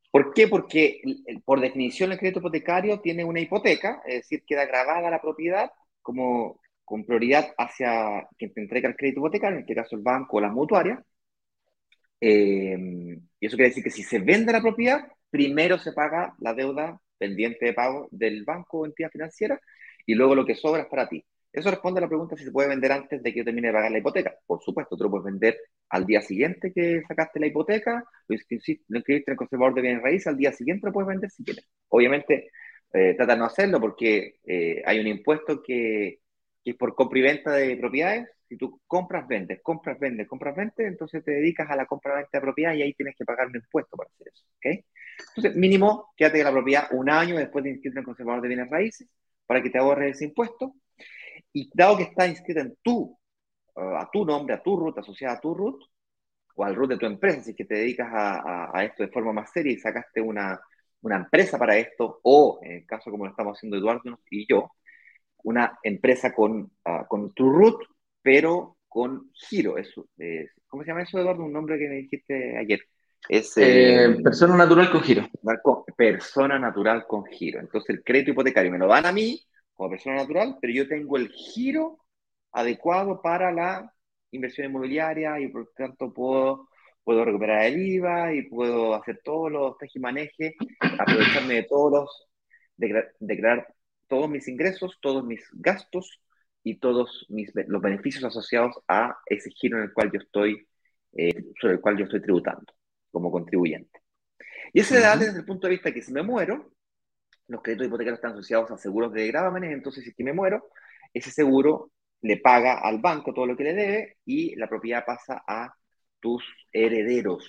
¿Por qué? Porque por definición el crédito hipotecario tiene una hipoteca, es decir, queda grabada la propiedad como con prioridad hacia quien te entrega el crédito hipotecario, en este caso el banco o la mutuaria, eh, y eso quiere decir que si se vende la propiedad, primero se paga la deuda pendiente de pago del banco o entidad financiera y luego lo que sobra es para ti. Eso responde a la pregunta si se puede vender antes de que yo termine de pagar la hipoteca. Por supuesto, tú lo puedes vender al día siguiente que sacaste la hipoteca, lo inscribiste en el conservador de bienes raíces, al día siguiente lo puedes vender si quieres. Obviamente, eh, trata de no hacerlo porque eh, hay un impuesto que, que es por compra y venta de propiedades si tú compras, vendes, compras, vendes, compras, vendes, entonces te dedicas a la compra-venta de propiedad y ahí tienes que pagar un impuesto para hacer eso. ¿okay? Entonces, mínimo, quédate en la propiedad un año después de inscribirte en conservador de bienes raíces para que te ahorres ese impuesto. Y dado que está inscrita en tu a tu nombre, a tu root, asociada a tu root, o al root de tu empresa, si es que te dedicas a, esto de forma más seria y sacaste una, una, empresa para esto, o en el caso como lo estamos haciendo Eduardo y yo, una empresa con, uh, con tu root, pero con giro. Eso, ¿Cómo se llama eso, Eduardo? Un nombre que me dijiste ayer. Es, eh, eh, persona natural con giro. Persona natural con giro. Entonces el crédito hipotecario me lo dan a mí como persona natural, pero yo tengo el giro adecuado para la inversión inmobiliaria y por tanto puedo, puedo recuperar el IVA y puedo hacer todos los tejimanejes, aprovecharme de todos los, declarar todos mis ingresos, todos mis gastos y todos mis, los beneficios asociados a ese giro en el cual yo estoy, eh, sobre el cual yo estoy tributando como contribuyente. Y ese da desde el punto de vista que si me muero, los créditos hipotecarios están asociados a seguros de gravámenes, entonces si es que me muero, ese seguro le paga al banco todo lo que le debe y la propiedad pasa a tus herederos.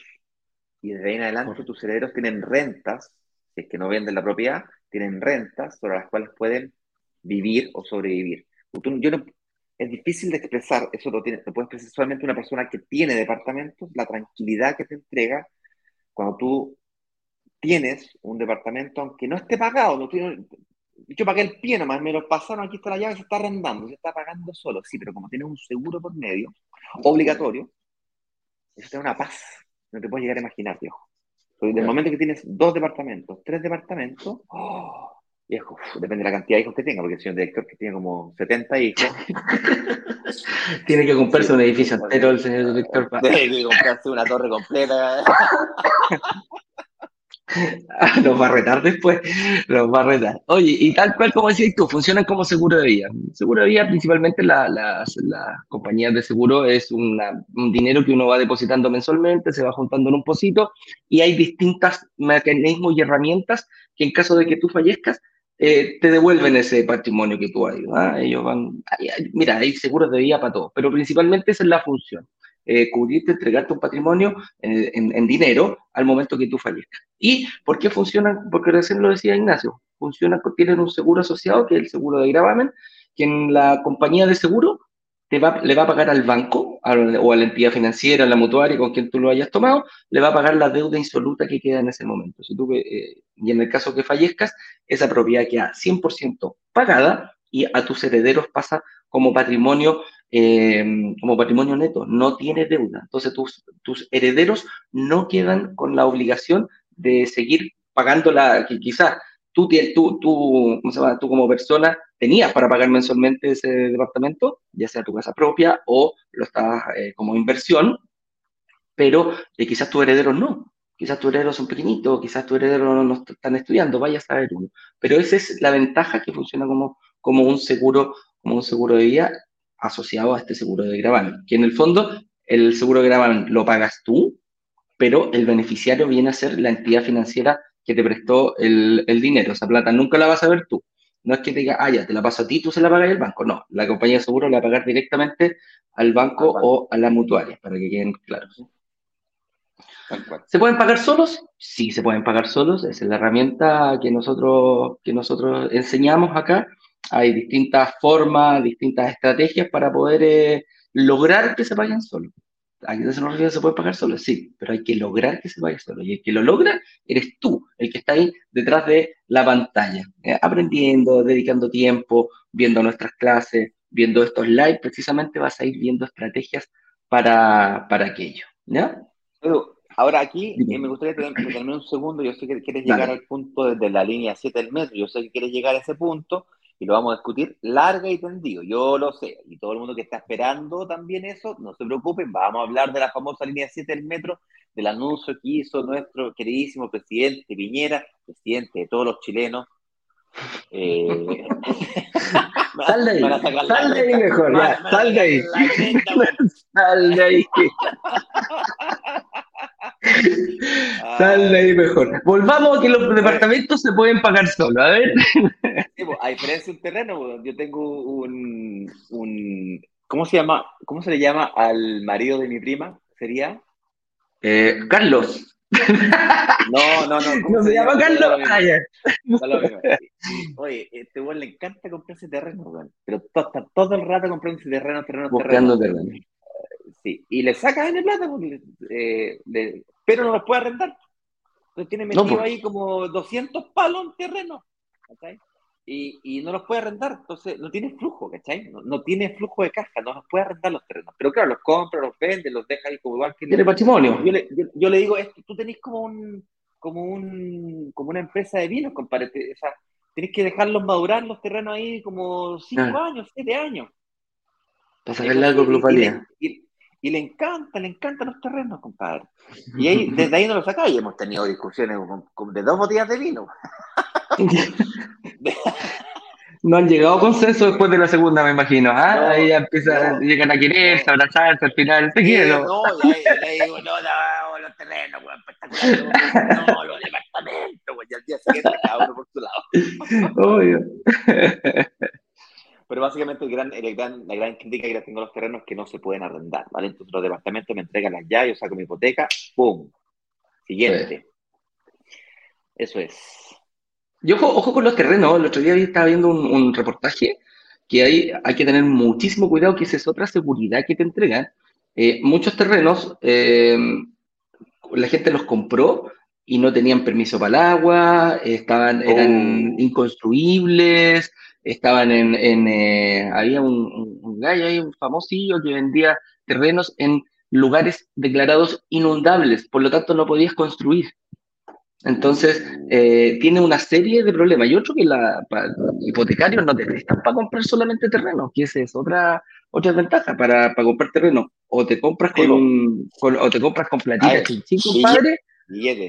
Y desde ahí en adelante tus herederos tienen rentas, si es que no venden la propiedad, tienen rentas sobre las cuales pueden vivir o sobrevivir. Yo es difícil de expresar, eso lo, tiene, lo puede expresar solamente una persona que tiene departamentos, la tranquilidad que te entrega cuando tú tienes un departamento, aunque no esté pagado, no tiene, yo pagué el pie nomás, me lo pasaron, aquí está la llave, se está arrendando, se está pagando solo, sí, pero como tienes un seguro por medio, obligatorio, eso te da una paz, no te puedes llegar a imaginar, viejo. Desde el momento que tienes dos departamentos, tres departamentos, oh, viejo, depende de la cantidad de hijos que tenga, porque el señor director que tiene como 70 hijos. tiene que comprarse un edificio entero el señor director. Tiene que comprarse una torre completa. los va a retar después, los va a retar. Oye, y tal cual como decías tú, funcionan como seguro de vida. Seguro de vida, principalmente las la, compañías de seguro, es un dinero que uno va depositando mensualmente, se va juntando en un pocito, y hay distintos mecanismos y herramientas que en caso de que tú fallezcas, eh, te devuelven ese patrimonio que tú has. ¿ah? Ellos van, mira, hay seguros de vida para todo, pero principalmente esa es la función eh, cubrirte, entregarte un patrimonio en, dinero al momento que tú fallezcas. ¿Y por qué funcionan? Porque recién lo decía Ignacio, funcionan, tienen un seguro asociado, que es el seguro de gravamen, que en la compañía de seguro te va, le va a pagar al banco o a la entidad financiera, a la mutuaria con quien tú lo hayas tomado, le va a pagar la deuda insoluta que queda en ese momento. Si tú, eh, y en el caso que fallezcas, esa propiedad queda 100% pagada y a tus herederos pasa como patrimonio Em, como patrimonio neto, no tiene deuda. Entonces tus, tus herederos no quedan con la obligación de seguir pagando la que quizás tú, tú, tú, tú como persona tenías para pagar mensualmente ese departamento, ya sea tu casa propia o lo estás eh, como inversión, pero eh, quizás tus herederos no. Quizás tus herederos son pequeñitos, quizás tus herederos no están estudiando, vaya a saber uno. Pero esa es la ventaja que funciona como, como un seguro como un seguro de vida asociado a este seguro de gravamen, que en el fondo el seguro de gravamen lo pagas tú, pero el beneficiario viene a ser la entidad financiera que te prestó el, dinero. Esa plata nunca la vas a ver tú. No es que te diga, ah, ya, te la paso a ti, tú se la pagas al banco. No, la compañía de seguro la va a pagar directamente al banco, o a la mutuaria, para que queden claros. ¿Se pueden pagar solos? Sí, se pueden pagar solos. Esa es la herramienta que nosotros, que nosotros enseñamos acá hay distintas formas, distintas estrategias para poder eh, lograr que se vayan solos. ¿A qué se se puede pagar solo? Sí, pero hay que lograr que se vaya solo. Y el que lo logra eres tú, el que está ahí detrás de la pantalla, eh, aprendiendo, dedicando tiempo, viendo nuestras clases, viendo estos live, precisamente vas a ir viendo estrategias para, para aquello. ¿Ya? Pero ahora aquí eh, me gustaría tener un segundo. Yo sé que quieres llegar al punto desde la línea 7 del metro. Yo sé que quieres llegar a ese punto y lo vamos a discutir larga y tendido. Yo lo sé, y todo el mundo que está esperando también eso, no se preocupen, vamos a hablar de la famosa línea 7 del metro, del anuncio que hizo nuestro queridísimo presidente Piñera, presidente de todos los chilenos. Eh... sal de ahí, sal de ahí mejor, ya, sal de ahí. Sal de ahí. Sal de ahí mejor. Volvamos a que los departamentos se pueden pagar solo, a ver. a diferencia de un terreno, yo tengo un, ¿cómo se llama? ¿Cómo se le llama al marido de mi prima? ¿Sería? Eh, Carlos. No, no, no. No se llama Carlos. Oye, este weón le encanta comprar ese terreno, weón. Pero está todo el rato comprando ese terreno, terreno, Buscando terreno. Sí, y le saca en el plata, porque, eh, pero no los puede arrendar. Entonces tiene metido pues. ahí como 200 palos en terreno. ¿cachai? Y, y, no los puede arrendar, entonces no tiene flujo, ¿cachai? No, tiene flujo de caja, no los puede arrendar los terrenos. Pero claro, los compra, los vende, los deja ahí como igual que... Tiene patrimonio. Yo le, yo, le digo, esto, tú tenés como un como un como una empresa de vinos, compadre. O sea, tenés que dejarlos madurar los terrenos ahí como 5 ah. años, 7 años. Para sacarle algo de Y, y, le encanta, le encantan los terrenos, compadre. Y ahí, desde ahí no lo sacáis. Hemos tenido discusiones de dos botellas de vino. no han llegado a consenso después de la segunda, me imagino. ¿ah? Ahí ya empiezan, llegan a quererse, abrazarse, al final, te quiero. No, digo, no, no, los terrenos, espectacular. No, los departamentos, güey, y al día siguiente cada uno por su lado. Obvio. Pero básicamente el gran, el gran, la gran crítica que tengo a los terrenos es que no se pueden arrendar, ¿vale? Entonces los departamentos me entregan las llaves, yo saco mi hipoteca, ¡pum! Siguiente. Eso es. Yo ojo, con los terrenos. El otro día estaba viendo un, reportaje que hay, hay que tener muchísimo cuidado, que esa es otra seguridad que te entregan. Eh, muchos terrenos, eh, la gente los compró y no tenían permiso para el agua, estaban, eran oh. inconstruibles, estaban en, en eh, había un, un, gallo ahí, un famosillo que vendía terrenos en lugares declarados inundables, por lo tanto no podías construir. Entonces, eh, tiene una serie de problemas. Y otro que la, hipotecarios no te prestan para comprar solamente terreno, que esa es otra, otra ventaja para, para comprar terreno. O te compras con un, o te compras con platita sin padre,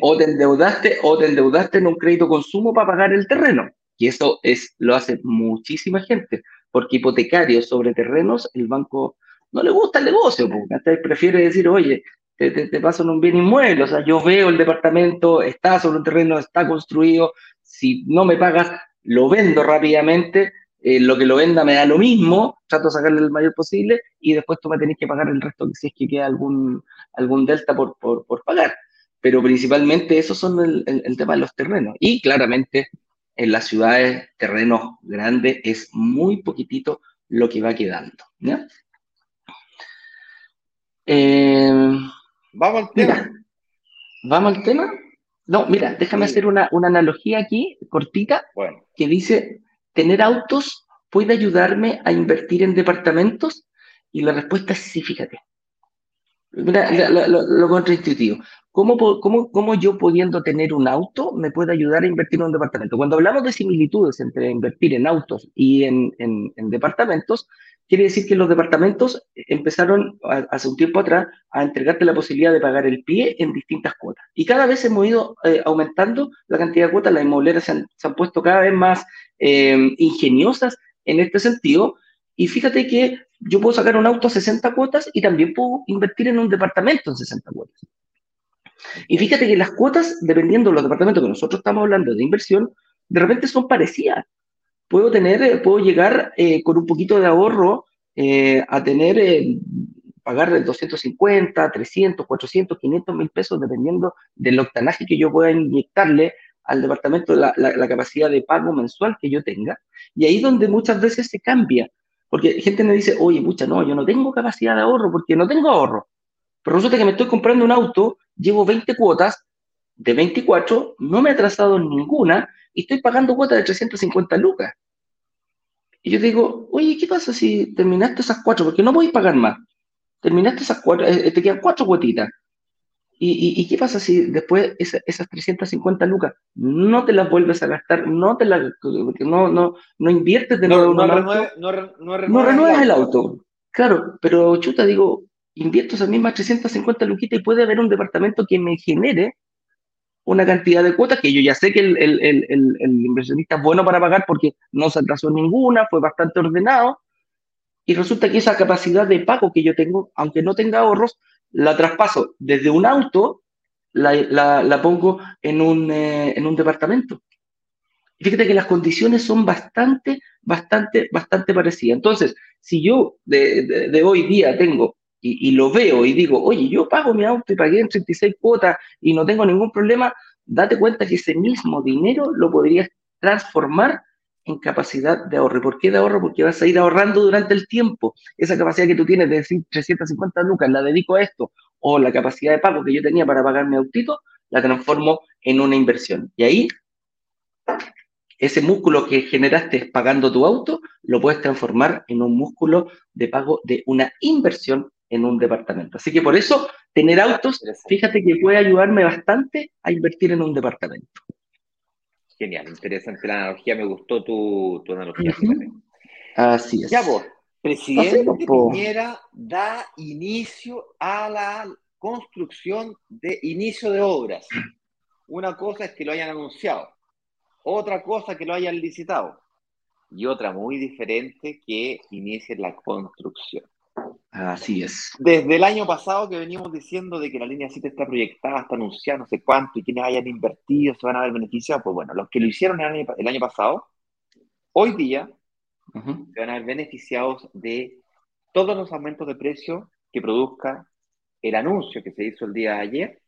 o te endeudaste, o te endeudaste en un crédito consumo para pagar el terreno. Y eso es, lo hace muchísima gente, porque hipotecarios sobre terrenos, el banco no le gusta el negocio, porque prefiere decir, oye, te, te, pasan un bien inmueble. O sea, yo veo el departamento, está sobre un terreno, está construido. Si no me pagas, lo vendo rápidamente. Eh, lo que lo venda me da lo mismo, trato de sacarle el mayor posible y después tú me tenés que pagar el resto si es que queda algún, algún delta por, por, por pagar. Pero principalmente esos son el, el, tema de los terrenos. Y claramente en las ciudades, terrenos grandes, es muy poquitito lo que va quedando. ¿ya? Eh, Vamos al tema. ¿Vamos al tema? No, mira, déjame hacer una, analogía aquí, cortita, que dice, ¿tener autos puede ayudarme a invertir en departamentos? Y la respuesta es sí, fíjate. Mira, lo, contraintuitivo. ¿Cómo, cómo, ¿Cómo, yo pudiendo tener un auto me puede ayudar a invertir en un departamento? Cuando hablamos de similitudes entre invertir en autos y en, en, en departamentos, Quiere decir que los departamentos empezaron hace un tiempo atrás a entregarte la posibilidad de pagar el pie en distintas cuotas. Y cada vez hemos ido eh, aumentando la cantidad de cuotas, las inmobiliarias se han, puesto cada vez más eh, ingeniosas en este sentido. Y fíjate que yo puedo sacar un auto a 60 cuotas y también puedo invertir en un departamento en 60 cuotas. Y fíjate que las cuotas, dependiendo de los departamentos que nosotros estamos hablando de inversión, de repente son parecidas puedo tener, eh, puedo llegar eh, con un poquito de ahorro eh, a tener, pagar 250, 300, 400, 500 mil pesos, dependiendo del octanaje que yo pueda inyectarle al departamento, la, la, capacidad de pago mensual que yo tenga. Y ahí donde muchas veces se cambia, porque gente me dice, oye, mucha, no, yo no tengo capacidad de ahorro porque no tengo ahorro. Pero resulta que me estoy comprando un auto, llevo 20 cuotas, de 24, no me he atrasado ninguna y estoy pagando cuotas de 350 lucas. Y yo digo, oye, ¿qué pasa si terminaste esas cuatro? Porque no voy a pagar más. Terminaste esas cuatro, eh, te quedan cuatro cuotitas. ¿Y, y, qué pasa si después esas 350 lucas no te las vuelves a gastar, no te las, no, no, no inviertes de nuevo no, en un auto? No, renuevas el auto. Claro, pero chuta, digo, invierto esas mismas 350 luquitas y puede haber un departamento que me genere una cantidad de cuotas que yo ya sé que el, inversionista es bueno para pagar porque no se atrasó ninguna, fue bastante ordenado, y resulta que esa capacidad de pago que yo tengo, aunque no tenga ahorros, la traspaso desde un auto, la, pongo en un, eh, departamento. Fíjate que las condiciones son bastante, bastante, bastante parecidas. Entonces, si yo de hoy día tengo y, lo veo y digo, oye, yo pago mi auto y pagué en 36 cuotas y no tengo ningún problema, date cuenta que ese mismo dinero lo podrías transformar en capacidad de ahorro. ¿Por qué de ahorro? Porque vas a ir ahorrando durante el tiempo. Esa capacidad que tú tienes de decir 350 lucas, la dedico a esto, o la capacidad de pago que yo tenía para pagar mi autito, la transformo en una inversión. Y ahí, ese músculo que generaste pagando tu auto, lo puedes transformar en un músculo de pago de una inversión en un departamento. Así que por eso, tener autos, fíjate que puede ayudarme bastante a invertir en un departamento. Genial, interesante la analogía, me gustó tu, analogía. Así es. Ya vos, presidente Piñera da inicio a la construcción de inicio de obras. Una cosa es que lo hayan anunciado, otra cosa que lo hayan licitado y otra muy diferente que inicie la construcción. Así es. Desde el año pasado que venimos diciendo de que la línea 7 está proyectada, está anunciada, no sé cuánto, y quienes hayan invertido se van a ver beneficiados, pues bueno, los que lo hicieron el año, pasado, hoy día se van a ver beneficiados de todos los aumentos de precio que produzca el anuncio que se hizo el día de ayer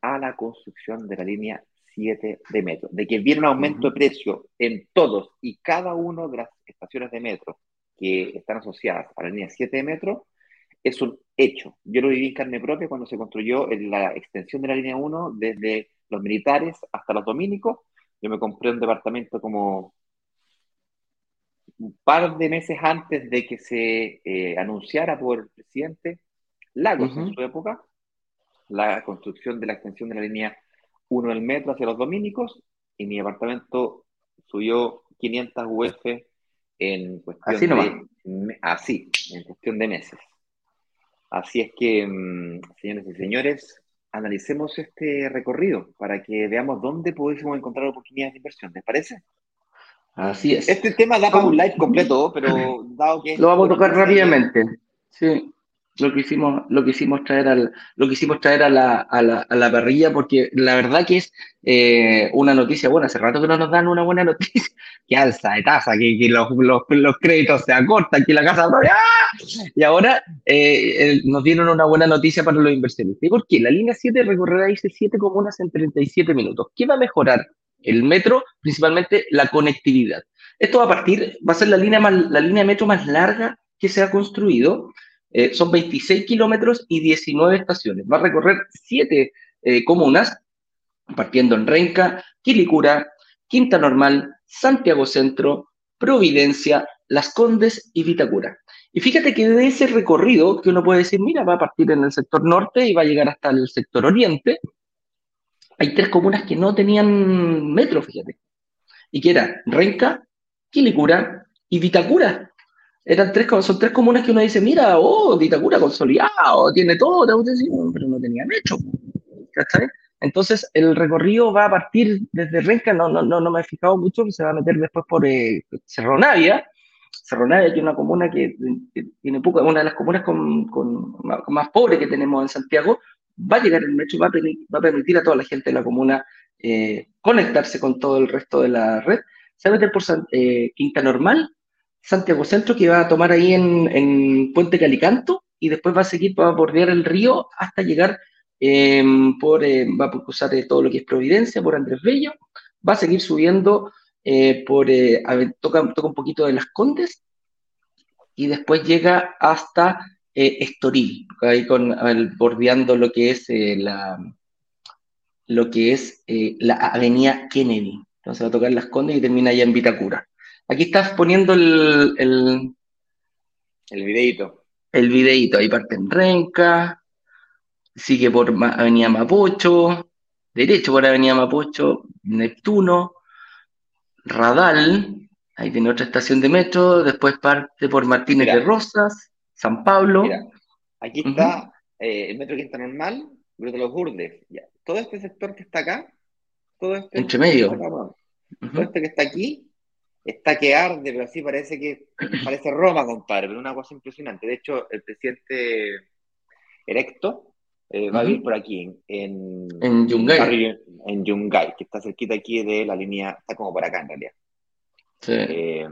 a la construcción de la línea 7 de metro, de que viene un aumento de precio en todos y cada una de las estaciones de metro que están asociadas a la línea 7 de metro, es un hecho. Yo lo viví en carne propia cuando se construyó la extensión de la línea 1 desde los militares hasta los dominicos. Yo me compré un departamento como un par de meses antes de que se eh, anunciara por el presidente Lagos en su época, la construcción de la extensión de la línea 1 del metro hacia los dominicos, y mi departamento subió 500 UF en cuestión de así, en cuestión de meses. Así es que, mm, señores y señores, analicemos este recorrido para que veamos dónde podemos encontrar oportunidades de inversión. ¿Les parece? Así es. Este tema da para un live completo, pero dado que... Lo vamos a tocar rápidamente. Sí lo que hicimos, lo que hicimos traer al, lo que hicimos traer a la, a la, a la parrilla, porque la verdad que es eh, una noticia buena. Hace rato que no nos dan una buena noticia, que alza de tasa, que, que los, los, los, créditos se acortan, que la casa ¡ah! y ahora eh, nos dieron una buena noticia para los inversionistas. ¿Y por qué? La línea 7 recorrerá dice 7 comunas en 37 minutos. ¿Qué va a mejorar? El metro, principalmente la conectividad. Esto va a partir, va a ser la línea, más, la línea metro más larga que se ha construido eh, son 26 kilómetros y 19 estaciones. Va a recorrer 7 eh, comunas, partiendo en Renca, Quilicura, Quinta Normal, Santiago Centro, Providencia, Las Condes y Vitacura. Y fíjate que de ese recorrido, que uno puede decir, mira, va a partir en el sector norte y va a llegar hasta el sector oriente, hay tres comunas que no tenían metro, fíjate. Y que eran Renca, Quilicura y Vitacura eran tres, son tres comunas que uno dice, mira, oh, Ditacura consolidado, tiene todo, pero no tenían hecho. ¿Cachai? Entonces, el recorrido va a partir desde Renca, no, no, no, no me he fijado mucho, se va a meter después por eh, Cerro Navia. Cerro Navia, que es una comuna que, tiene poco, una de las comunas con, con, más pobres que tenemos en Santiago, va a llegar el metro, va a, va a permitir a toda la gente de la comuna eh, conectarse con todo el resto de la red. Se va a meter por eh, Quinta Normal, Santiago Centro que va a tomar ahí en, Puente Calicanto y después va a seguir para bordear el río hasta llegar em, por, eh, va a cruzar eh, todo lo que es Providencia, por Andrés Bello, va a seguir subiendo eh, por, toca, un poquito de Las Condes y después llega hasta Estoril, ahí con, bordeando lo que es la lo que es la avenida Kennedy. Entonces va a tocar Las Condes y termina allá en Vitacura. Aquí estás poniendo el, el, el videito. El videito, ahí parte en Renca, sigue por Avenida Mapocho, derecho por Avenida Mapocho, Neptuno, Radal, ahí tiene otra estación de metro, después parte por Martínez de Rosas, San Pablo. aquí está eh, el metro Quinta Normal, de los Burdes. Todo este sector que está acá, todo este. Entre medio. Todo este que está aquí, está que arde, pero así parece que parece Roma, compadre, pero una cosa impresionante. De hecho, el presidente electo eh, va a vivir por aquí, en, en, en Yungay. En Yungay, que está cerquita aquí de la línea, está como por acá en realidad. Sí. Eh,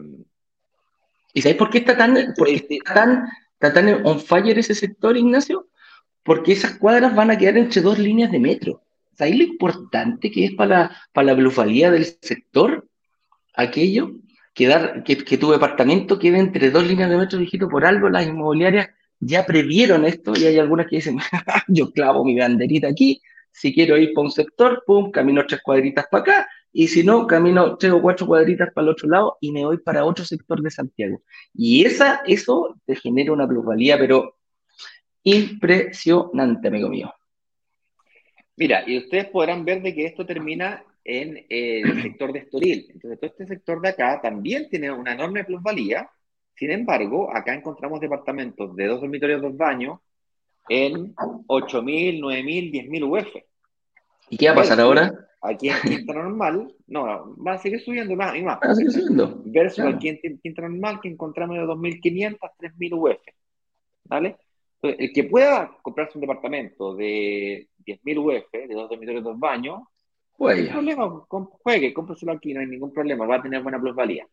¿Y sabes por qué está tan, porque está tan Está tan on fire ese sector, Ignacio, porque esas cuadras van a quedar entre dos líneas de metro. ¿Sabéis lo importante que es para, para la del sector? Aquello, que, que, tu departamento quede entre dos líneas de metro, dijito, por algo las inmobiliarias ya previeron esto y hay algunas que dicen, yo clavo mi banderita aquí, si quiero ir para un sector, pum, camino tres cuadritas para acá, y si no, camino tres o cuatro cuadritas para el otro lado y me voy para otro sector de Santiago. Y esa, eso te genera una plusvalía, pero impresionante, amigo mío. Mira, y ustedes podrán ver de que esto termina en el sector de Estoril. Entonces, todo este sector de acá también tiene una enorme plusvalía. Sin embargo, acá encontramos departamentos de dos dormitorios, dos baños, en 8.000, 9.000, 10.000 UF. ¿Y qué va a pasar ahora? Aquí en Quinta Normal, no, va a seguir subiendo más y más. Va a seguir subiendo. Versus aquí en Quinta Normal, que encontramos de 2.500 a 3.000 UF. ¿Vale? Entonces, el que pueda comprarse un departamento de 10.000 UF, de dos dormitorios, dos baños, no hay problema, juegue, cómpraselo aquí, no hay ningún problema, va a tener buena plusvalía.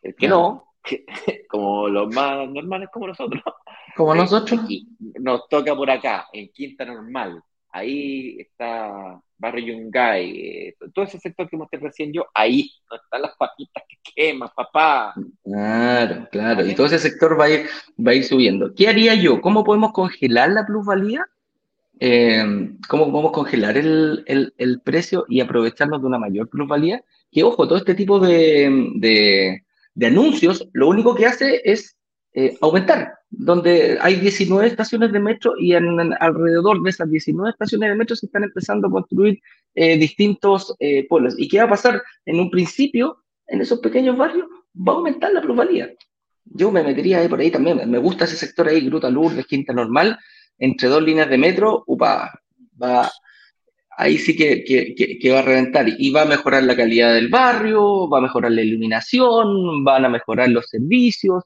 El que no, como los más normales como nosotros. Como nosotros. Nos toca por acá, en Quinta Normal. Ahí está Barrio Yungay, eh, todo ese sector que mostré recién yo, ahí no están las papitas que queman, papá. Claro, claro. Y todo ese sector va a ir, va a ir subiendo. ¿Qué haría yo? ¿Cómo podemos congelar la plusvalía? Eh, ¿Cómo podemos congelar el, el, precio y aprovecharnos de una mayor plusvalía? Que ojo, todo este tipo de, de anuncios, lo único que hace es eh, aumentar, donde hay 19 estaciones de metro y en, alrededor de esas 19 estaciones de metro se están empezando a construir eh, distintos eh, pueblos. ¿Y qué va a pasar? En un principio, en esos pequeños barrios, va a aumentar la plusvalía. Yo me metería ahí por ahí también. Me gusta ese sector ahí, Gruta Lourdes, Quinta Normal, entre dos líneas de metro, upa, va, ahí sí que, va a reventar y va a mejorar la calidad del barrio, va a mejorar la iluminación, van a mejorar los servicios,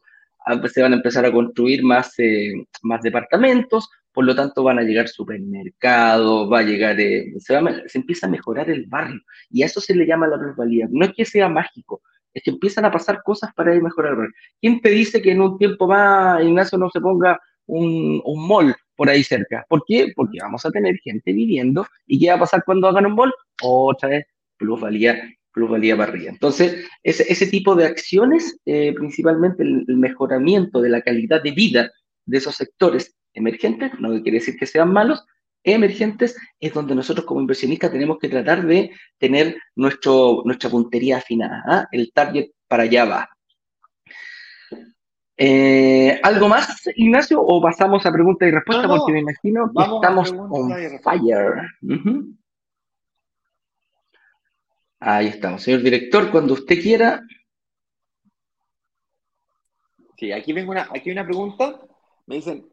se van a empezar a construir más, eh, más departamentos, por lo tanto van a llegar supermercados, va a llegar, eh, se, se, empieza a mejorar el barrio y a eso se le llama la plusvalía. No es que sea mágico, es que empiezan a pasar cosas para ir mejorar el barrio. ¿Quién te dice que en un tiempo más, Ignacio, no se ponga un, un por ahí cerca. ¿Por qué? Porque vamos a tener gente viviendo. ¿Y qué va a pasar cuando hagan un mall? Otra vez, plusvalía, plusvalía arriba. Entonces, ese, ese tipo de acciones, eh, principalmente el, mejoramiento de la calidad de vida de esos sectores emergentes, no quiere decir que sean malos, emergentes, es donde nosotros como inversionistas tenemos que tratar de tener nuestro, nuestra puntería afinada. ¿ah? El target para allá va. Eh, ¿Algo más, Ignacio? ¿O pasamos a pregunta y respuesta? Porque me imagino que estamos on fire. Ahí estamos. Señor director, cuando usted quiera. Sí, aquí vengo una, aquí una pregunta. Me dicen,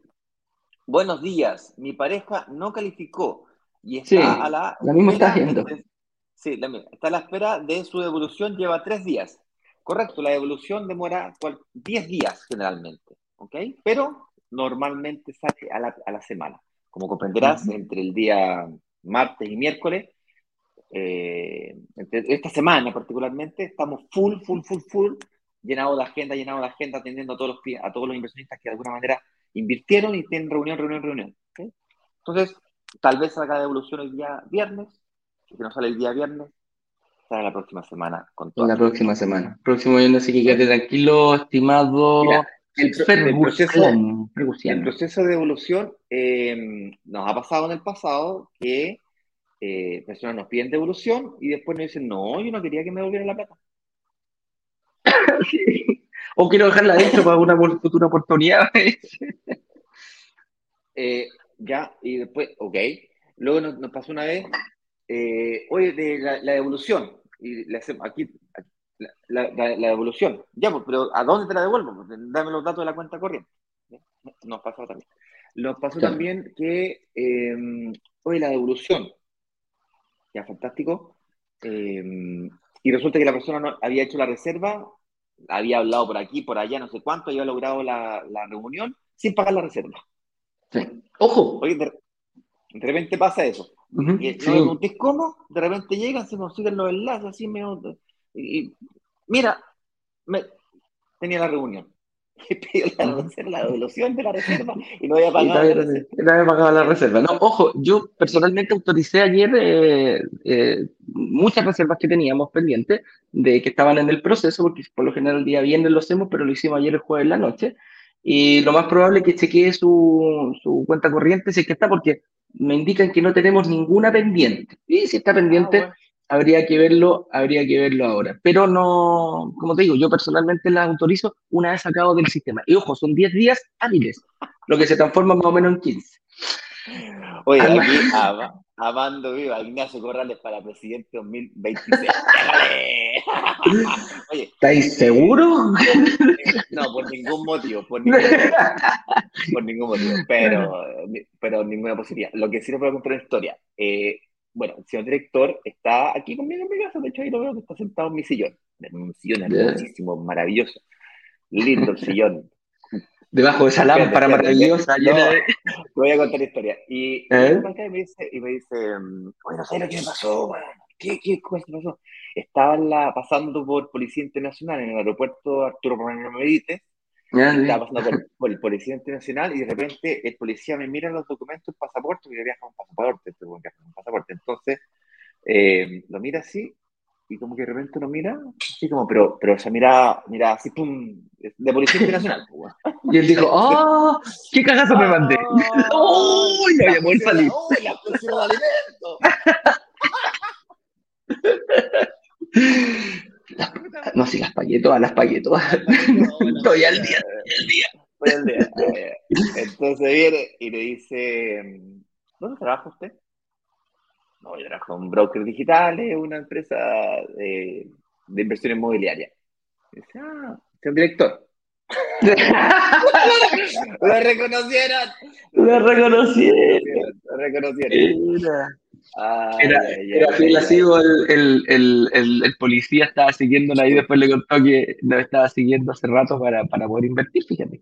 buenos días, mi pareja no calificó y está a la... La misma está haciendo. sí, la misma. Está a la espera de su devolución, lleva tres días. Correcto, la devolución demora 10 días generalmente, ¿ok? Pero normalmente sale a la, a la semana. Como comprenderás, entre el día martes y miércoles, eh, esta semana particularmente, estamos full, full, full, full, llenado de agenda, llenado de agenda, atendiendo a todos los, a todos los inversionistas que de alguna manera invirtieron y tienen reunión, reunión, reunión. Entonces, tal vez salga la devolución el día viernes, si no sale el día viernes, la próxima semana con La próxima semana. Próximo año, así que quédate tranquilo, estimado. el, proceso, el, proceso, de evolución eh, nos ha pasado en el pasado que eh, personas nos piden devolución y después nos dicen, no, yo no quería que me devolvieran la plata. O quiero dejarla adentro para una futura oportunidad. Eh, ya, y después, ok. Luego nos, pasó una vez, oye, de la devolución, y le hacemos aquí, la, devolución. Ya, pues, pero ¿a dónde te la devuelvo? Pues, dame los datos de la cuenta corriente. Nos pasó también. Nos pasó también que, eh, oye, la devolución, ya fantástico, em, y resulta que la persona no, había hecho la reserva, había hablado por aquí, por allá, no sé cuánto, había logrado la, reunión sin pagar la reserva. Ojo. Oye, de, de repente pasa eso. Y no cómo, de repente llegan, se consiguen los enlaces, así me. Y, mira, me, tenía la reunión. y pidió la, reserva, la devolución de la reserva y no había pagado, la, reserva. No había pagado la reserva. No, ojo, yo personalmente autoricé ayer eh, eh, muchas reservas que teníamos pendientes de que estaban en el proceso, porque por lo general el día viernes lo hacemos, pero lo hicimos ayer el jueves en la noche. Y lo más probable es que chequee su, su cuenta corriente si es que está, porque me indican que no tenemos ninguna pendiente. Y si está ah, pendiente, habría que verlo, habría que verlo ahora. Pero no, como te digo, yo personalmente la autorizo una vez sacado del sistema. Y ojo, son 10 días hábiles, lo que se transforma más o menos en 15. Oye, aquí Amando viva, Ignacio Corrales para presidente 2026. Oye, ¿Estáis seguros? No, por ningún motivo, por ningún motivo, por ningún motivo pero, pero ninguna posibilidad. Lo que sí les voy a contar una historia. Eh, bueno, el señor director está aquí conmigo en mi casa, de hecho ahí lo veo que está sentado en mi sillón, un sillón hermosísimo, maravilloso, lindo el sillón. Debajo de esa lámpara maravillosa, llena de... Voy a contar la historia. Y, ¿Eh? y me dice, y me dice, oye, no sé lo que me pasó, ¿Qué, qué cosa pasó? Estaba la, pasando por Policía Internacional en el aeropuerto Arturo Romero Medites, estaba pasando por, el Policía Internacional y de repente el policía me mira los documentos, el pasaporte, porque yo viajo un pasaporte, que un pasaporte. Entonces, eh, lo mira así y como que de repente lo mira, así como, pero, pero se mira, mira así, pum, de Policía Internacional. y él dijo, ¡oh! ¡Qué cagazo me mandé! ¡Oh! Ya había salir. ¡Oh! ¡La de alimento! no, si las pagué todas, las pagué todas. Estoy al día, al día. Estoy al día. Entonces viene y le dice, ¿dónde trabaja usted? No, yo trabajo en brokers digitales, una empresa de, de inversión inmobiliaria. dice, ah, es un director. lo reconocieron. Lo reconocieron. Lo reconocieron era, era así, el, el, el, policía estaba siguiéndola y después le contó que lo estaba siguiendo hace rato para, para poder invertir, fíjate.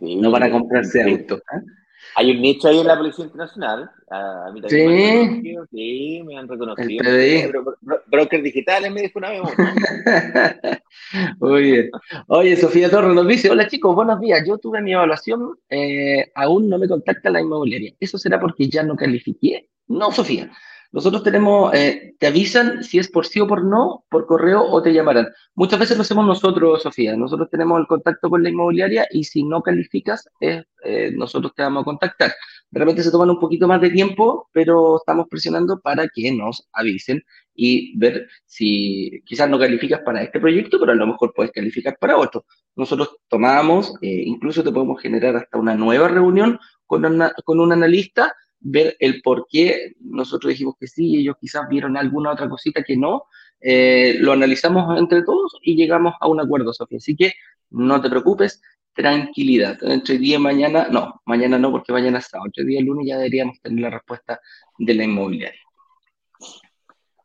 no para comprarse autos. ¿eh? Hay un nicho ahí en la Policía Internacional. A mí también sí. sí, me han reconocido. Brokers digitales me dijo una vez. Muy bien. Oye, Sofía Torres nos dice, hola chicos, buenos días. Yo tuve mi evaluación, eh, aún no me contacta la inmobiliaria. ¿Eso será porque ya no califiqué? No, Sofía. Nosotros tenemos, eh, te avisan si es por sí o por no, por correo o te llamarán. Muchas veces lo hacemos nosotros, Sofía. Nosotros tenemos el contacto con la inmobiliaria y si no calificas, eh, nosotros te vamos a contactar. De repente se toman un poquito más de tiempo, pero estamos presionando para que nos avisen y ver si quizás no calificas para este proyecto, pero a lo mejor puedes calificar para otro. Nosotros tomamos, eh, incluso te podemos generar hasta una nueva reunión con, con un analista ver el por qué nosotros dijimos que sí, ellos quizás vieron alguna otra cosita que no, eh, lo analizamos entre todos y llegamos a un acuerdo, Sofía. Así que no te preocupes, tranquilidad. Entre día y mañana, no, mañana no, porque mañana está, entre día y lunes ya deberíamos tener la respuesta de la inmobiliaria.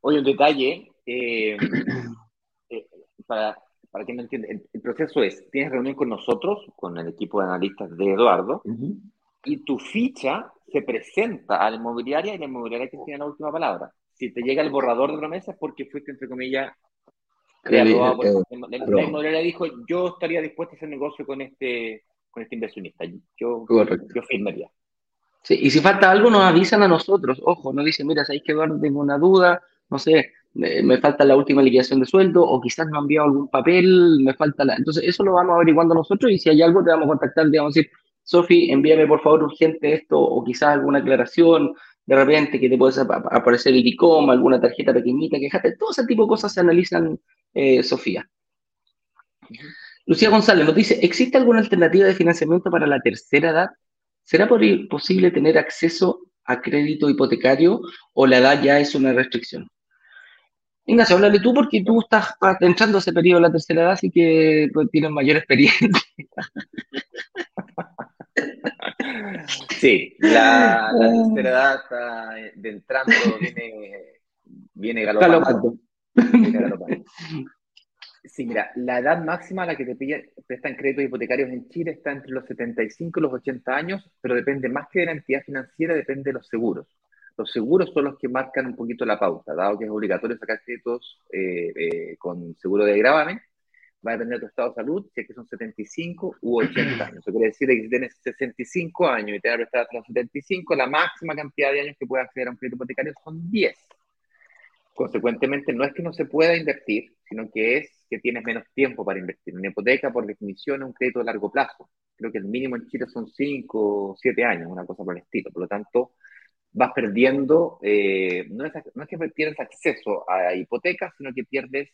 Oye, un detalle, eh, eh, para, para que me entienda, el, proceso es, tienes reunión con nosotros, con el equipo de analistas de Eduardo, y tu ficha se presenta a la inmobiliaria y la inmobiliaria que tiene la última palabra. Si te llega el borrador de promesa es porque fuiste, entre comillas, creado. Eh, la, inmobiliaria dijo, yo estaría dispuesto a hacer negocio con este, con este inversionista. Yo, yo firmaría. Sí, y si falta algo, nos avisan a nosotros. Ojo, no dicen, mira, sabéis que Eduardo tengo una duda, no sé, me, falta la última liquidación de sueldo, o quizás no ha enviado algún papel, me falta la. Entonces, eso lo vamos averiguando nosotros, y si hay algo, te vamos a contactar, te vamos a decir, Sofi, envíame por favor urgente esto o quizás alguna aclaración, de repente que te puede aparecer el ICOM, alguna tarjeta pequeñita, quejate, todo ese tipo de cosas se analizan, eh, Sofía. Lucía González nos dice, ¿existe alguna alternativa de financiamiento para la tercera edad? ¿Será posible tener acceso a crédito hipotecario o la edad ya es una restricción? Ignacio, háblale tú porque tú estás entrando a ese periodo de la tercera edad, así que pues, tienes mayor experiencia. Sí, la, tercera edad está de entrando, viene, viene galopando. Sí, mira, la edad máxima a la que te prestan créditos hipotecarios en Chile está entre los 75 y los 80 años, pero depende más que de la entidad financiera, depende de los seguros. Los seguros son los que marcan un poquito la pauta, dado que es obligatorio sacar créditos eh, eh, con seguro de gravamen va a depender de tu estado de salud, si es que son 75 u 80 años. Eso quiere decir que si tienes 65 años y te vas a prestar hasta los 75, la máxima cantidad de años que puedes acceder a un crédito hipotecario son 10. Consecuentemente, no es que no se pueda invertir, sino que es que tienes menos tiempo para invertir. Una hipoteca, por definición, es un crédito de largo plazo. Creo que el mínimo en Chile son 5 o 7 años, una cosa por el estilo. Por lo tanto, vas perdiendo, eh, no, es, no es que pierdes acceso a hipotecas, sino que pierdes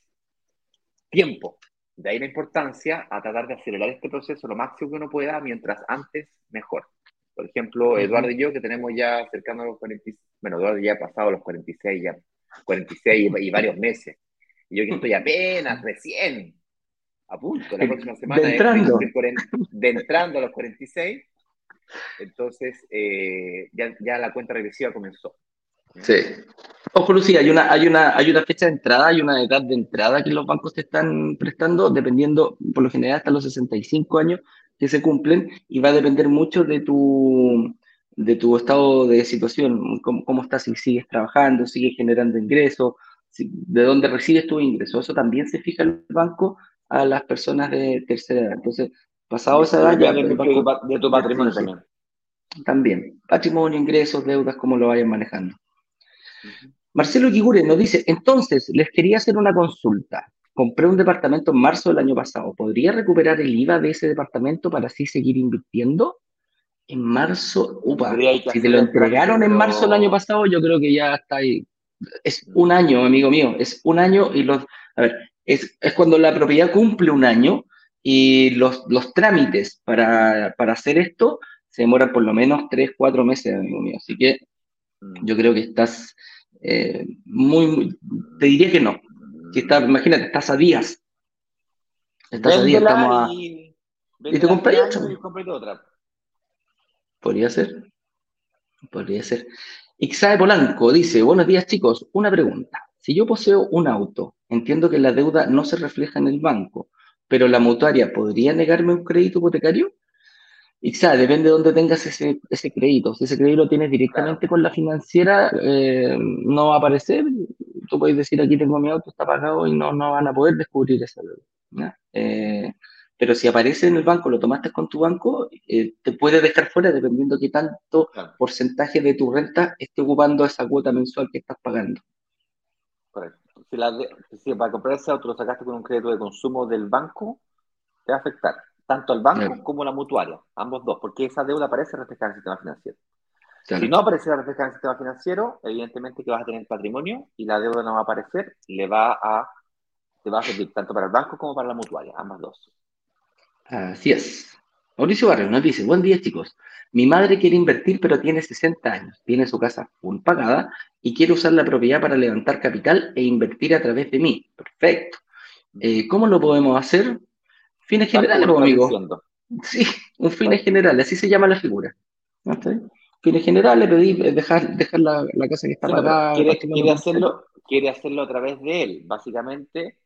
tiempo. De ahí la importancia a tratar de acelerar este proceso lo máximo que uno pueda, mientras antes, mejor. Por ejemplo, Eduardo y yo, que tenemos ya cercano a los 46, bueno, Eduardo ya ha pasado los 46, ya 46 y, varios meses. Y yo que estoy apenas, recién, a punto, la próxima semana, de entrando, de, entrando a los 46, entonces eh, ya, ya la cuenta regresiva comenzó. Sí. Ojo, Lucía, hay una, hay, una, hay una fecha de entrada, hay una edad de entrada que los bancos te están prestando, dependiendo, por lo general, hasta los 65 años que se cumplen, y va a depender mucho de tu, de tu estado de situación, cómo, cómo estás, si sigues trabajando, sigues generando ingresos, de dónde recibes tu ingreso. Eso también se fija el banco a las personas de tercera edad. Entonces, pasado esa edad, ya. De, tu patrimonio también. También. Patrimonio, ingresos, deudas, cómo lo vayan manejando. Marcelo Kigure nos dice, entonces, les quería hacer una consulta. Compré un departamento en marzo del año pasado. ¿Podría recuperar el IVA de ese departamento para así seguir invirtiendo? En marzo, upa, si te lo entregaron en marzo del año pasado, yo creo que ya está ahí. Es un año, amigo mío, es un año y los, a ver, es, es cuando la propiedad cumple un año y los, los trámites para, para hacer esto se demoran por lo menos tres, cuatro meses, amigo mío. Así que Mm. Yo creo que estás eh, muy, te diría que no. Está, imagínate, estás a días. Estás a días, estamos a. Y, ¿Y te compré otra. Podría ser. Podría ser. Ixae Polanco dice: Buenos días, chicos. Una pregunta. Si yo poseo un auto, entiendo que la deuda no se refleja en el banco, pero la mutuaria podría negarme un crédito hipotecario? Y depende de dónde tengas ese, ese crédito. Si ese crédito lo tienes directamente con la financiera, eh, no va a aparecer. Tú puedes decir, aquí tengo mi auto, está pagado y no, no van a poder descubrir esa deuda. Eh, pero si aparece en el banco, lo tomaste con tu banco, eh, te puede dejar fuera dependiendo de qué tanto porcentaje de tu renta esté ocupando esa cuota mensual que estás pagando. Correcto. Si, la si para comprar ese auto lo sacaste con un crédito de consumo del banco, te va a afectar tanto al banco como la mutuaria, ambos dos, porque esa deuda aparece reflejada en el sistema financiero. Si no aparece reflejada en el sistema financiero, evidentemente que vas a tener patrimonio y la deuda no va a aparecer, le va a, te va a servir tanto para el banco como para la mutuaria, ambas dos. Así es. Mauricio Barrio nos dice, buen día chicos, mi madre quiere invertir pero tiene 60 años, tiene su casa full pagada y quiere usar la propiedad para levantar capital e invertir a través de mí. Perfecto. Eh, ¿Cómo lo podemos hacer? Fines generales, amigo. Sí, un fines generales, así se llama la figura. Fines generales, pedir, eh, dejar, dejar la, casa que está pagada. Quiere, hacerlo, quiere hacerlo a través de él. Básicamente,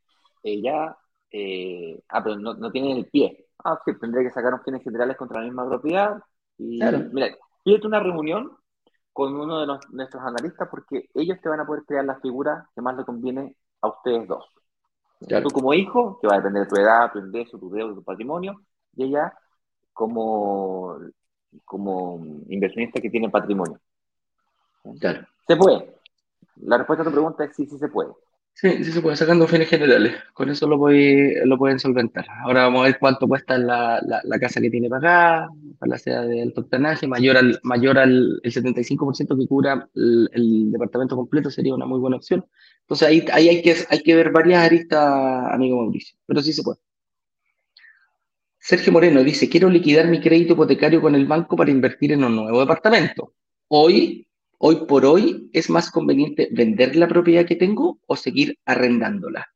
ella. Eh, ah, pero no, tiene el pie. Ah, sí, tendría que sacar un fines generales contra la misma propiedad. Y, claro. Mira, pídete una reunión con uno de nuestros analistas porque ellos te van a poder crear la figura que más le conviene a ustedes dos. Tú como hijo, que va a depender de tu edad, tu ingreso, tu deuda, tu patrimonio, y ella como, como inversionista que tiene patrimonio. Claro. ¿Se puede? La respuesta a tu pregunta es sí, sí se puede. Sí, sí se puede, sacando fines generales. Con eso lo, voy, lo pueden solventar. Ahora vamos a ver cuánto cuesta la, la, casa que tiene pagada, para la sede de alto mayor al, mayor al el 75% que cubra el, el, departamento completo sería una muy buena opción. Entonces ahí, ahí hay, que, hay que ver varias aristas, amigo Mauricio, pero sí se puede. Sergio Moreno dice, quiero liquidar mi crédito hipotecario con el banco para invertir en un nuevo departamento. Hoy hoy por hoy es más conveniente vender la propiedad que tengo o seguir arrendándola?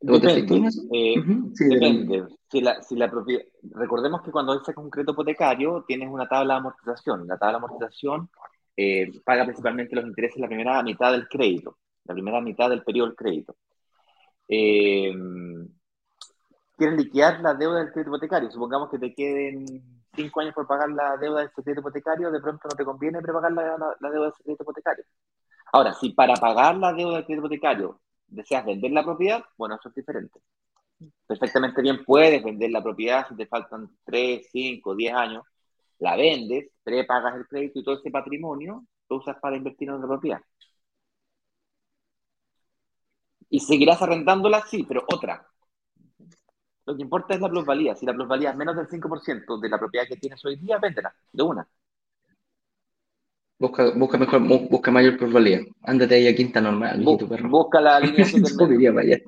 Depende. Eh, depende. Si la, si la propiedad, recordemos que cuando sacas un crédito hipotecario tienes una tabla de amortización. La tabla de amortización eh, paga principalmente los intereses en la primera mitad del crédito, la primera mitad del periodo del crédito. Eh, ¿Quieres liquidar la deuda del crédito hipotecario? Supongamos que te queden cinco años por pagar la deuda del secreto hipotecario, de pronto no te conviene prepagar la, deuda del secreto hipotecario. Ahora, si para pagar la deuda del crédito hipotecario deseas vender la propiedad, bueno, eso es diferente. Perfectamente bien puedes vender la propiedad si te faltan 3, 5, 10 años, la vendes, prepagas el crédito y todo ese patrimonio lo usas para invertir en la propiedad. Y seguirás arrendándola, sí, pero otra. Lo que importa es la plusvalía. Si la plusvalía es menos del 5% de la propiedad que tienes hoy día, véndela, de una. Busca, busca mejor, busca mayor plusvalía. Ándate ahí a Quinta Normal, Busca la línea del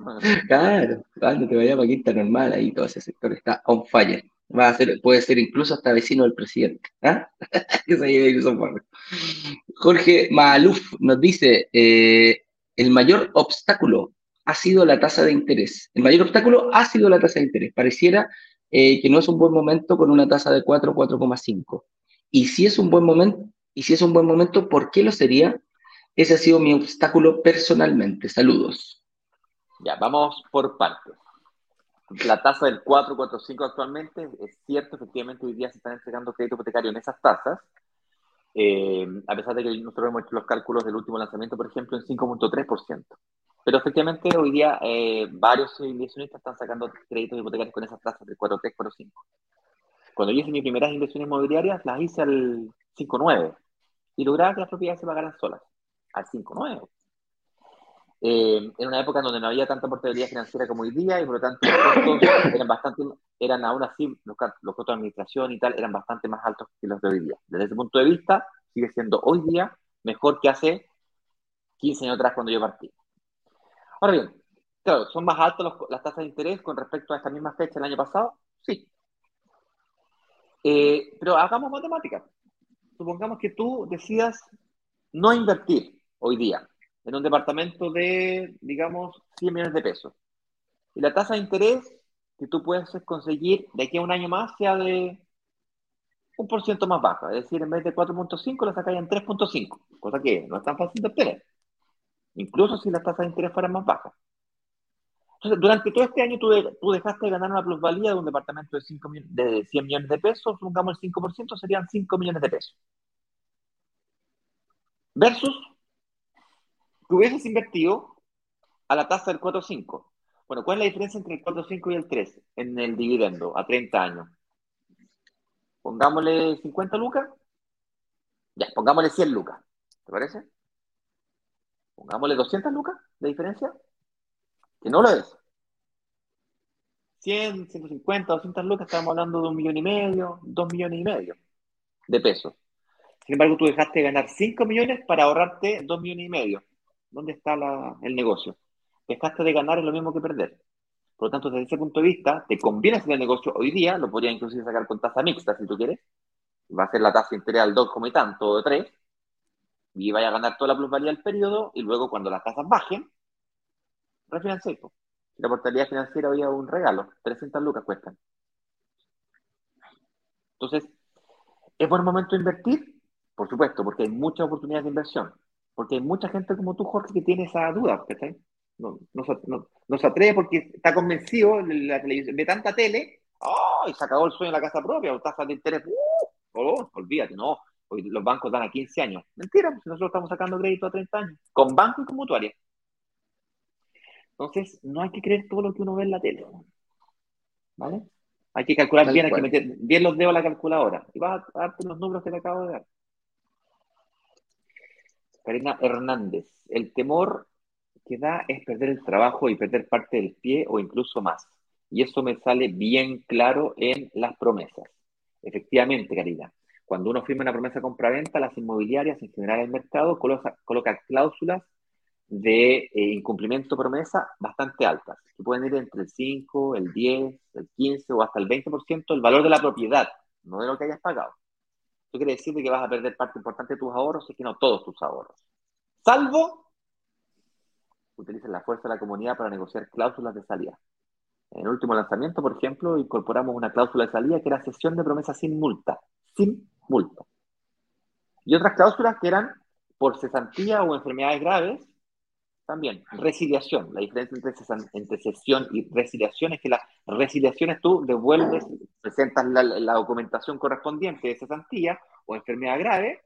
Claro, ándate vaya para Quinta Normal, ahí todo ese sector está on fire. Va a ser, puede ser incluso hasta vecino del presidente. ¿ah? Jorge Maluf nos dice, eh, el mayor obstáculo ha sido la tasa de interés. El mayor obstáculo ha sido la tasa de interés. Pareciera eh, que no es un buen momento con una tasa de 4, 4,5. Y si es un buen momento, y si es un buen momento, ¿por qué lo sería? Ese ha sido mi obstáculo personalmente. Saludos. Ya, vamos por partes la tasa del 445 actualmente, es cierto, efectivamente hoy día se están entregando crédito hipotecario en esas tasas, eh, a pesar de que nosotros hemos hecho los cálculos del último lanzamiento, por ejemplo, en 5.3%. Pero efectivamente hoy día eh, varios inversionistas están sacando créditos hipotecarios con esas tasas del 4.3, 4.5. Cuando yo hice mis primeras inversiones inmobiliarias, las hice al 5.9 y lograba que las propiedades se pagaran solas, al 5.9. Eh, en una época donde no había tanta portabilidad financiera como hoy día y por lo tanto los costos eran bastante, eran aún así, los, costos de administración y tal eran bastante más altos que los de hoy día. Desde ese punto de vista, sigue siendo hoy día mejor que hace 15 años atrás cuando yo partí. Ahora bien, claro, ¿son más altas las tasas de interés con respecto a esta misma fecha del año pasado? Sí. Eh, pero hagamos matemáticas. Supongamos que tú decidas no invertir hoy día en un departamento de, digamos, 100 millones de pesos. Y la tasa de interés que tú puedes conseguir de aquí a un año más sea de un por ciento más baja. Es decir, en vez de 4.5 la sacáis en 3.5, cosa que no es tan fácil de obtener. Incluso si las tasas de interés fueran más bajas. Entonces, durante todo este año tú, tú dejaste de ganar una plusvalía de un departamento de, 5 de 100 millones de pesos, supongamos el 5%, serían 5 millones de pesos. Versus que hubieses invertido a la tasa del 4.5. Bueno, ¿cuál es la diferencia entre el 4.5 y el 3 en el dividendo a 30 años? Pongámosle 50 lucas. Ya, pongámosle 100 lucas. ¿Te parece? Pongámosle 200 lucas de diferencia. Que no lo es. 100, 150, 200 lucas, estamos hablando de un millón y medio, dos millones y medio de pesos. Sin embargo, tú dejaste de ganar 5 millones para ahorrarte 2 millones y medio. ¿Dónde está el negocio? Dejaste de ganar es lo mismo que perder. Por lo tanto, desde ese punto de vista, te conviene hacer el negocio hoy día, lo podrías inclusive sacar con tasa mixta si tú quieres. Va a ser la tasa integral 2 como y tanto, o de 3, y vaya a ganar toda la plusvalía del periodo, y luego cuando las tasas bajen, refinanciar. La portabilidad financiera hoy es un regalo, 300 lucas cuestan. Entonces, ¿es buen momento de invertir? Por supuesto, porque hay muchas oportunidades de inversión. Porque hay mucha gente como tú, Jorge, que tiene esa duda, No, no, se atreve porque está convencido la televisión, de tanta tele, ¡oh! Y se acabó el sueño de la casa propia, o tasas de interés, ¡uh! Oh, olvídate, no, hoy los bancos dan a 15 años. Mentira, pues nosotros estamos sacando crédito a 30 años, con banco y con mutuaria. Entonces, no hay que creer todo lo que uno ve en la tele. ¿Vale? Hay que calcular bien, hay que meter bien los dedos a la calculadora. Y vas a darte los números que te acabo de dar. Karina Hernández, el temor que da es perder el trabajo y perder parte del pie o incluso más. Y eso me sale bien claro en las promesas. Efectivamente, Karina, cuando uno firma una promesa compra-venta, las inmobiliarias en general el mercado coloca, cláusulas de eh, incumplimiento promesa bastante altas, que pueden ir entre el 5, el 10, el 15 o hasta el 20% del valor de la propiedad, no de lo que hayas pagado. Eso quiere decir que vas a perder parte importante de tus ahorros, y que no todos tus ahorros. Salvo utilicen la fuerza de la comunidad para negociar cláusulas de salida. En el último lanzamiento, por ejemplo, incorporamos una cláusula de salida que era cesión de promesa sin multa. Sin multa. Y otras cláusulas que eran por cesantía o enfermedades graves también, resiliación. La diferencia entre, cesión y resiliación es que la resiliación es tú devuelves, presentas la, documentación correspondiente de cesantía o enfermedad grave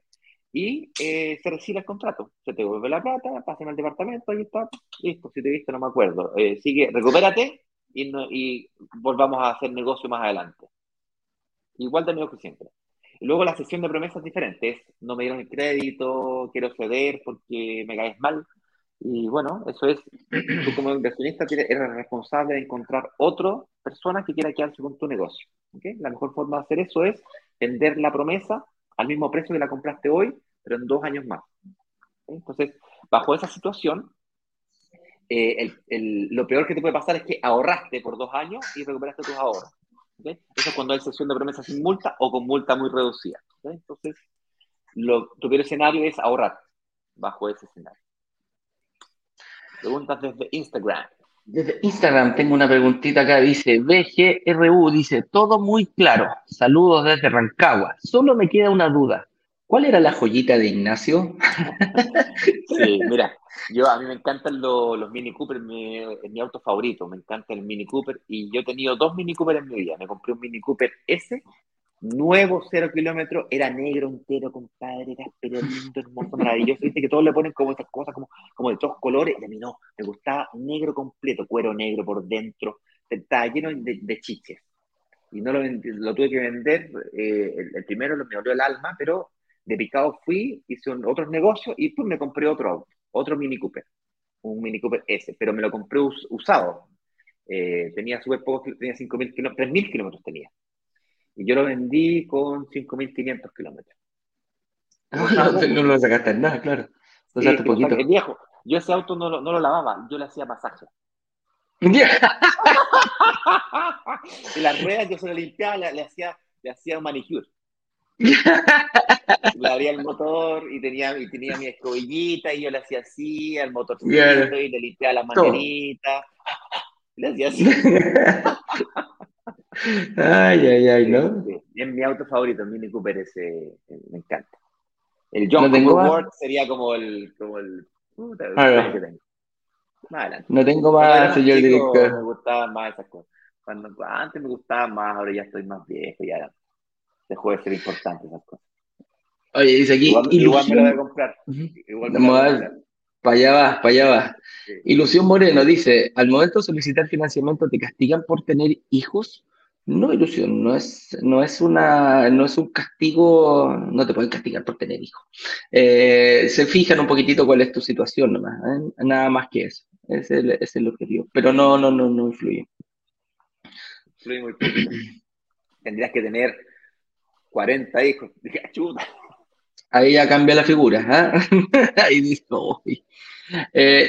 y eh, se recibe el contrato. Se te devuelve la plata, pasan al departamento, ahí está, listo, si te viste no me acuerdo. Eh, sigue, recupérate y, volvamos a hacer negocio más adelante. Igual de medio que siempre. Luego la sesión de promesas diferentes. No me dieron el crédito, quiero ceder porque me caes mal. Y bueno, eso es, tú como inversionista eres responsable de encontrar otra persona que quiera quedarse con tu negocio. ¿okay? La mejor forma de hacer eso es vender la promesa al mismo precio que la compraste hoy, pero en dos años más. Entonces, bajo esa situación, eh, lo peor que te puede pasar es que ahorraste por dos años y recuperaste tus ahorros. Eso es cuando hay sesión de promesa sin multa o con multa muy reducida. Entonces, lo, tu peor escenario es ahorrar bajo ese escenario. Preguntas desde Instagram. Desde Instagram tengo una preguntita acá, dice BGRU, dice, todo muy claro, saludos desde Rancagua, solo me queda una duda, ¿cuál era la joyita de Ignacio? sí, mira, yo a mí me encantan los, Mini Cooper, mi, es mi auto favorito, me encanta el Mini Cooper y yo he tenido dos Mini Cooper en mi vida, me compré un Mini Cooper S nuevo cero kilómetros, era negro entero, compadre, era lindo, hermoso, maravilloso. Viste que todos le ponen como estas cosas, como, como de todos colores, y a mí no, me gustaba negro completo, cuero negro por dentro, estaba lleno de, chiches. Y no lo, tuve que vender, eh, el, primero me dolió el alma, pero de picado fui, hice otros negocios y pues me compré otro auto, otro Mini Cooper, un Mini Cooper S, pero me lo compré usado. Eh, tenía súper poco, tenía 5.000 kilómetros, 3.000 kilómetros tenía. Y yo lo vendí con 5.500 kilómetros. no, lo sacaste en nada, claro. Lo poquito. viejo, yo ese auto no lo, no lo lavaba, yo le hacía masaje. y las ruedas yo se las limpiaba, le, hacía, le hacía un manicure. Le abría el motor y tenía, y tenía mi escobillita y yo le hacía así al motor y le limpiaba las mangueritas. Le hacía así. Ay, ay, ay, ¿no? es mi auto favorito, el Mini Cooper ese, me encanta. El John no sería como el, como el puta, que tengo. Más adelante. No tengo más, señor director. Me gustaban más esas cosas. Cuando, antes me gustaban más, ahora ya estoy más viejo, ya dejó de ser importante esas cosas. Oye, dice aquí. Igual, igual me lo voy a comprar. Igual me lo voy a comprar. Para allá va, para allá va. Ilusión Moreno dice, al momento de solicitar financiamiento, ¿te castigan por tener hijos? No, ilusión, no es, no es, una, no es un castigo, no te pueden castigar por tener hijos. Eh, se fijan un poquitito cuál es tu situación nomás, ¿eh? nada más que eso. Es el, es el objetivo. Pero no, no, no, no influye. Influye muy poco. Tendrías que tener 40 hijos. Ahí ya cambia la figura. ¿eh? Ahí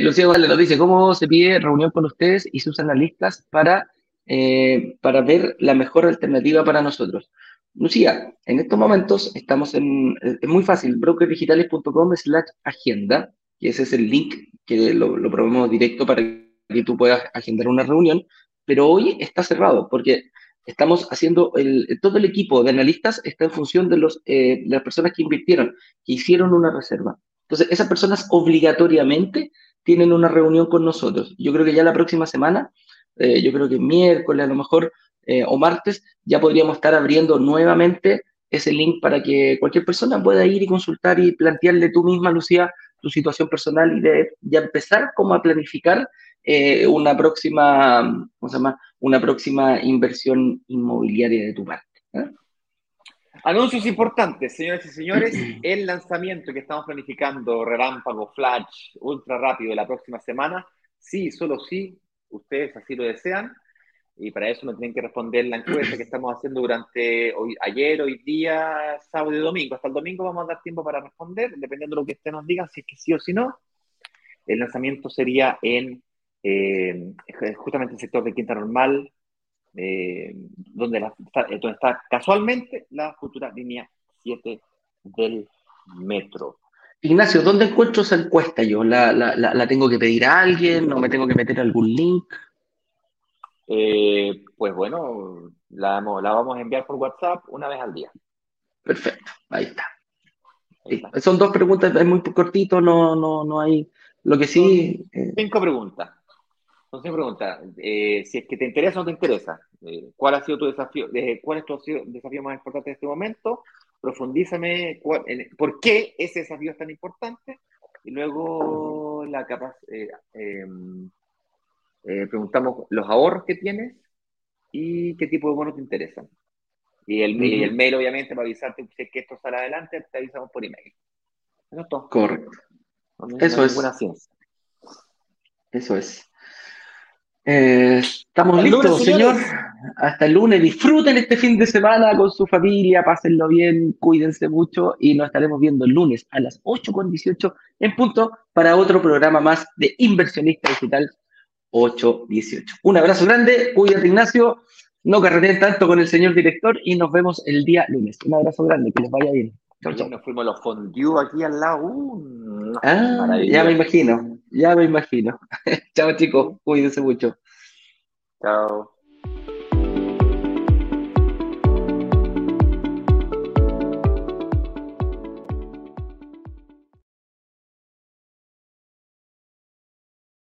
Lucía Vale nos dice, ¿cómo se pide reunión con ustedes y sus analistas para eh, para ver la mejor alternativa para nosotros. Lucía, en estos momentos estamos en, es muy fácil, brokerdigitales.com slash agenda, ese es el link que lo, lo probamos directo para que tú puedas agendar una reunión, pero hoy está cerrado porque estamos haciendo, todo el equipo de analistas está en función eh, de las personas que invirtieron, que hicieron una reserva. Entonces, esas personas obligatoriamente tienen una reunión con nosotros. Yo creo que ya la próxima semana eh, yo creo que miércoles a lo mejor, eh, o martes, ya podríamos estar abriendo nuevamente ese link para que cualquier persona pueda ir y consultar y plantearle tú misma, Lucía, tu situación personal y de ya empezar como a planificar eh, una próxima, ¿cómo se llama? Una próxima inversión inmobiliaria de tu parte. Anuncios importantes, señores y señores. El lanzamiento que estamos planificando, relámpago, flash, ultra rápido, la próxima semana, sí, solo sí, ustedes así lo desean. Y para eso me tienen que responder la encuesta que estamos haciendo durante hoy, ayer, hoy día, sábado y domingo. Hasta el domingo vamos a dar tiempo para responder, dependiendo de lo que ustedes nos digan, si es que sí o si no. El lanzamiento sería en eh, justamente el sector de Quinta Normal, eh, donde, está, donde está casualmente la futura línea 7 del metro. Ignacio, ¿dónde encuentro esa encuesta yo? ¿La, tengo que pedir a alguien? ¿O me tengo que meter algún link? Eh, pues bueno, la, vamos a enviar por WhatsApp una vez al día. Perfecto, ahí está. Son dos preguntas, es muy cortito, no, no, no hay. Lo que sí. Eh, cinco preguntas. Son cinco preguntas. Eh, si es que te interesa o no te interesa, ¿cuál ha sido tu desafío? ¿Cuál es tu desafío más importante en este momento? profundízame por qué ese desafío es tan importante y luego la capaz, eh, em, eh, preguntamos los ahorros que tienes y qué tipo de bonos te interesan. Y el, el mail, obviamente, para avisarte si es que esto sale adelante, te avisamos por email. Eso Correcto. Eso es. Eso es. Eh, estamos listos, señor. Hasta el lunes. Disfruten este fin de semana con su familia, pásenlo bien, cuídense mucho y nos estaremos viendo el lunes a las 8.18 en punto para otro programa más de Inversionista Digital 818. Un abrazo grande, cuídate Ignacio, no carreteen tanto con el señor director y nos vemos el día lunes. Un abrazo grande, que les vaya bien. Nos fuimos los fondue aquí al lado. Uh, ah, ya me imagino, ya me imagino. Chao chicos, cuídense mucho. Chao.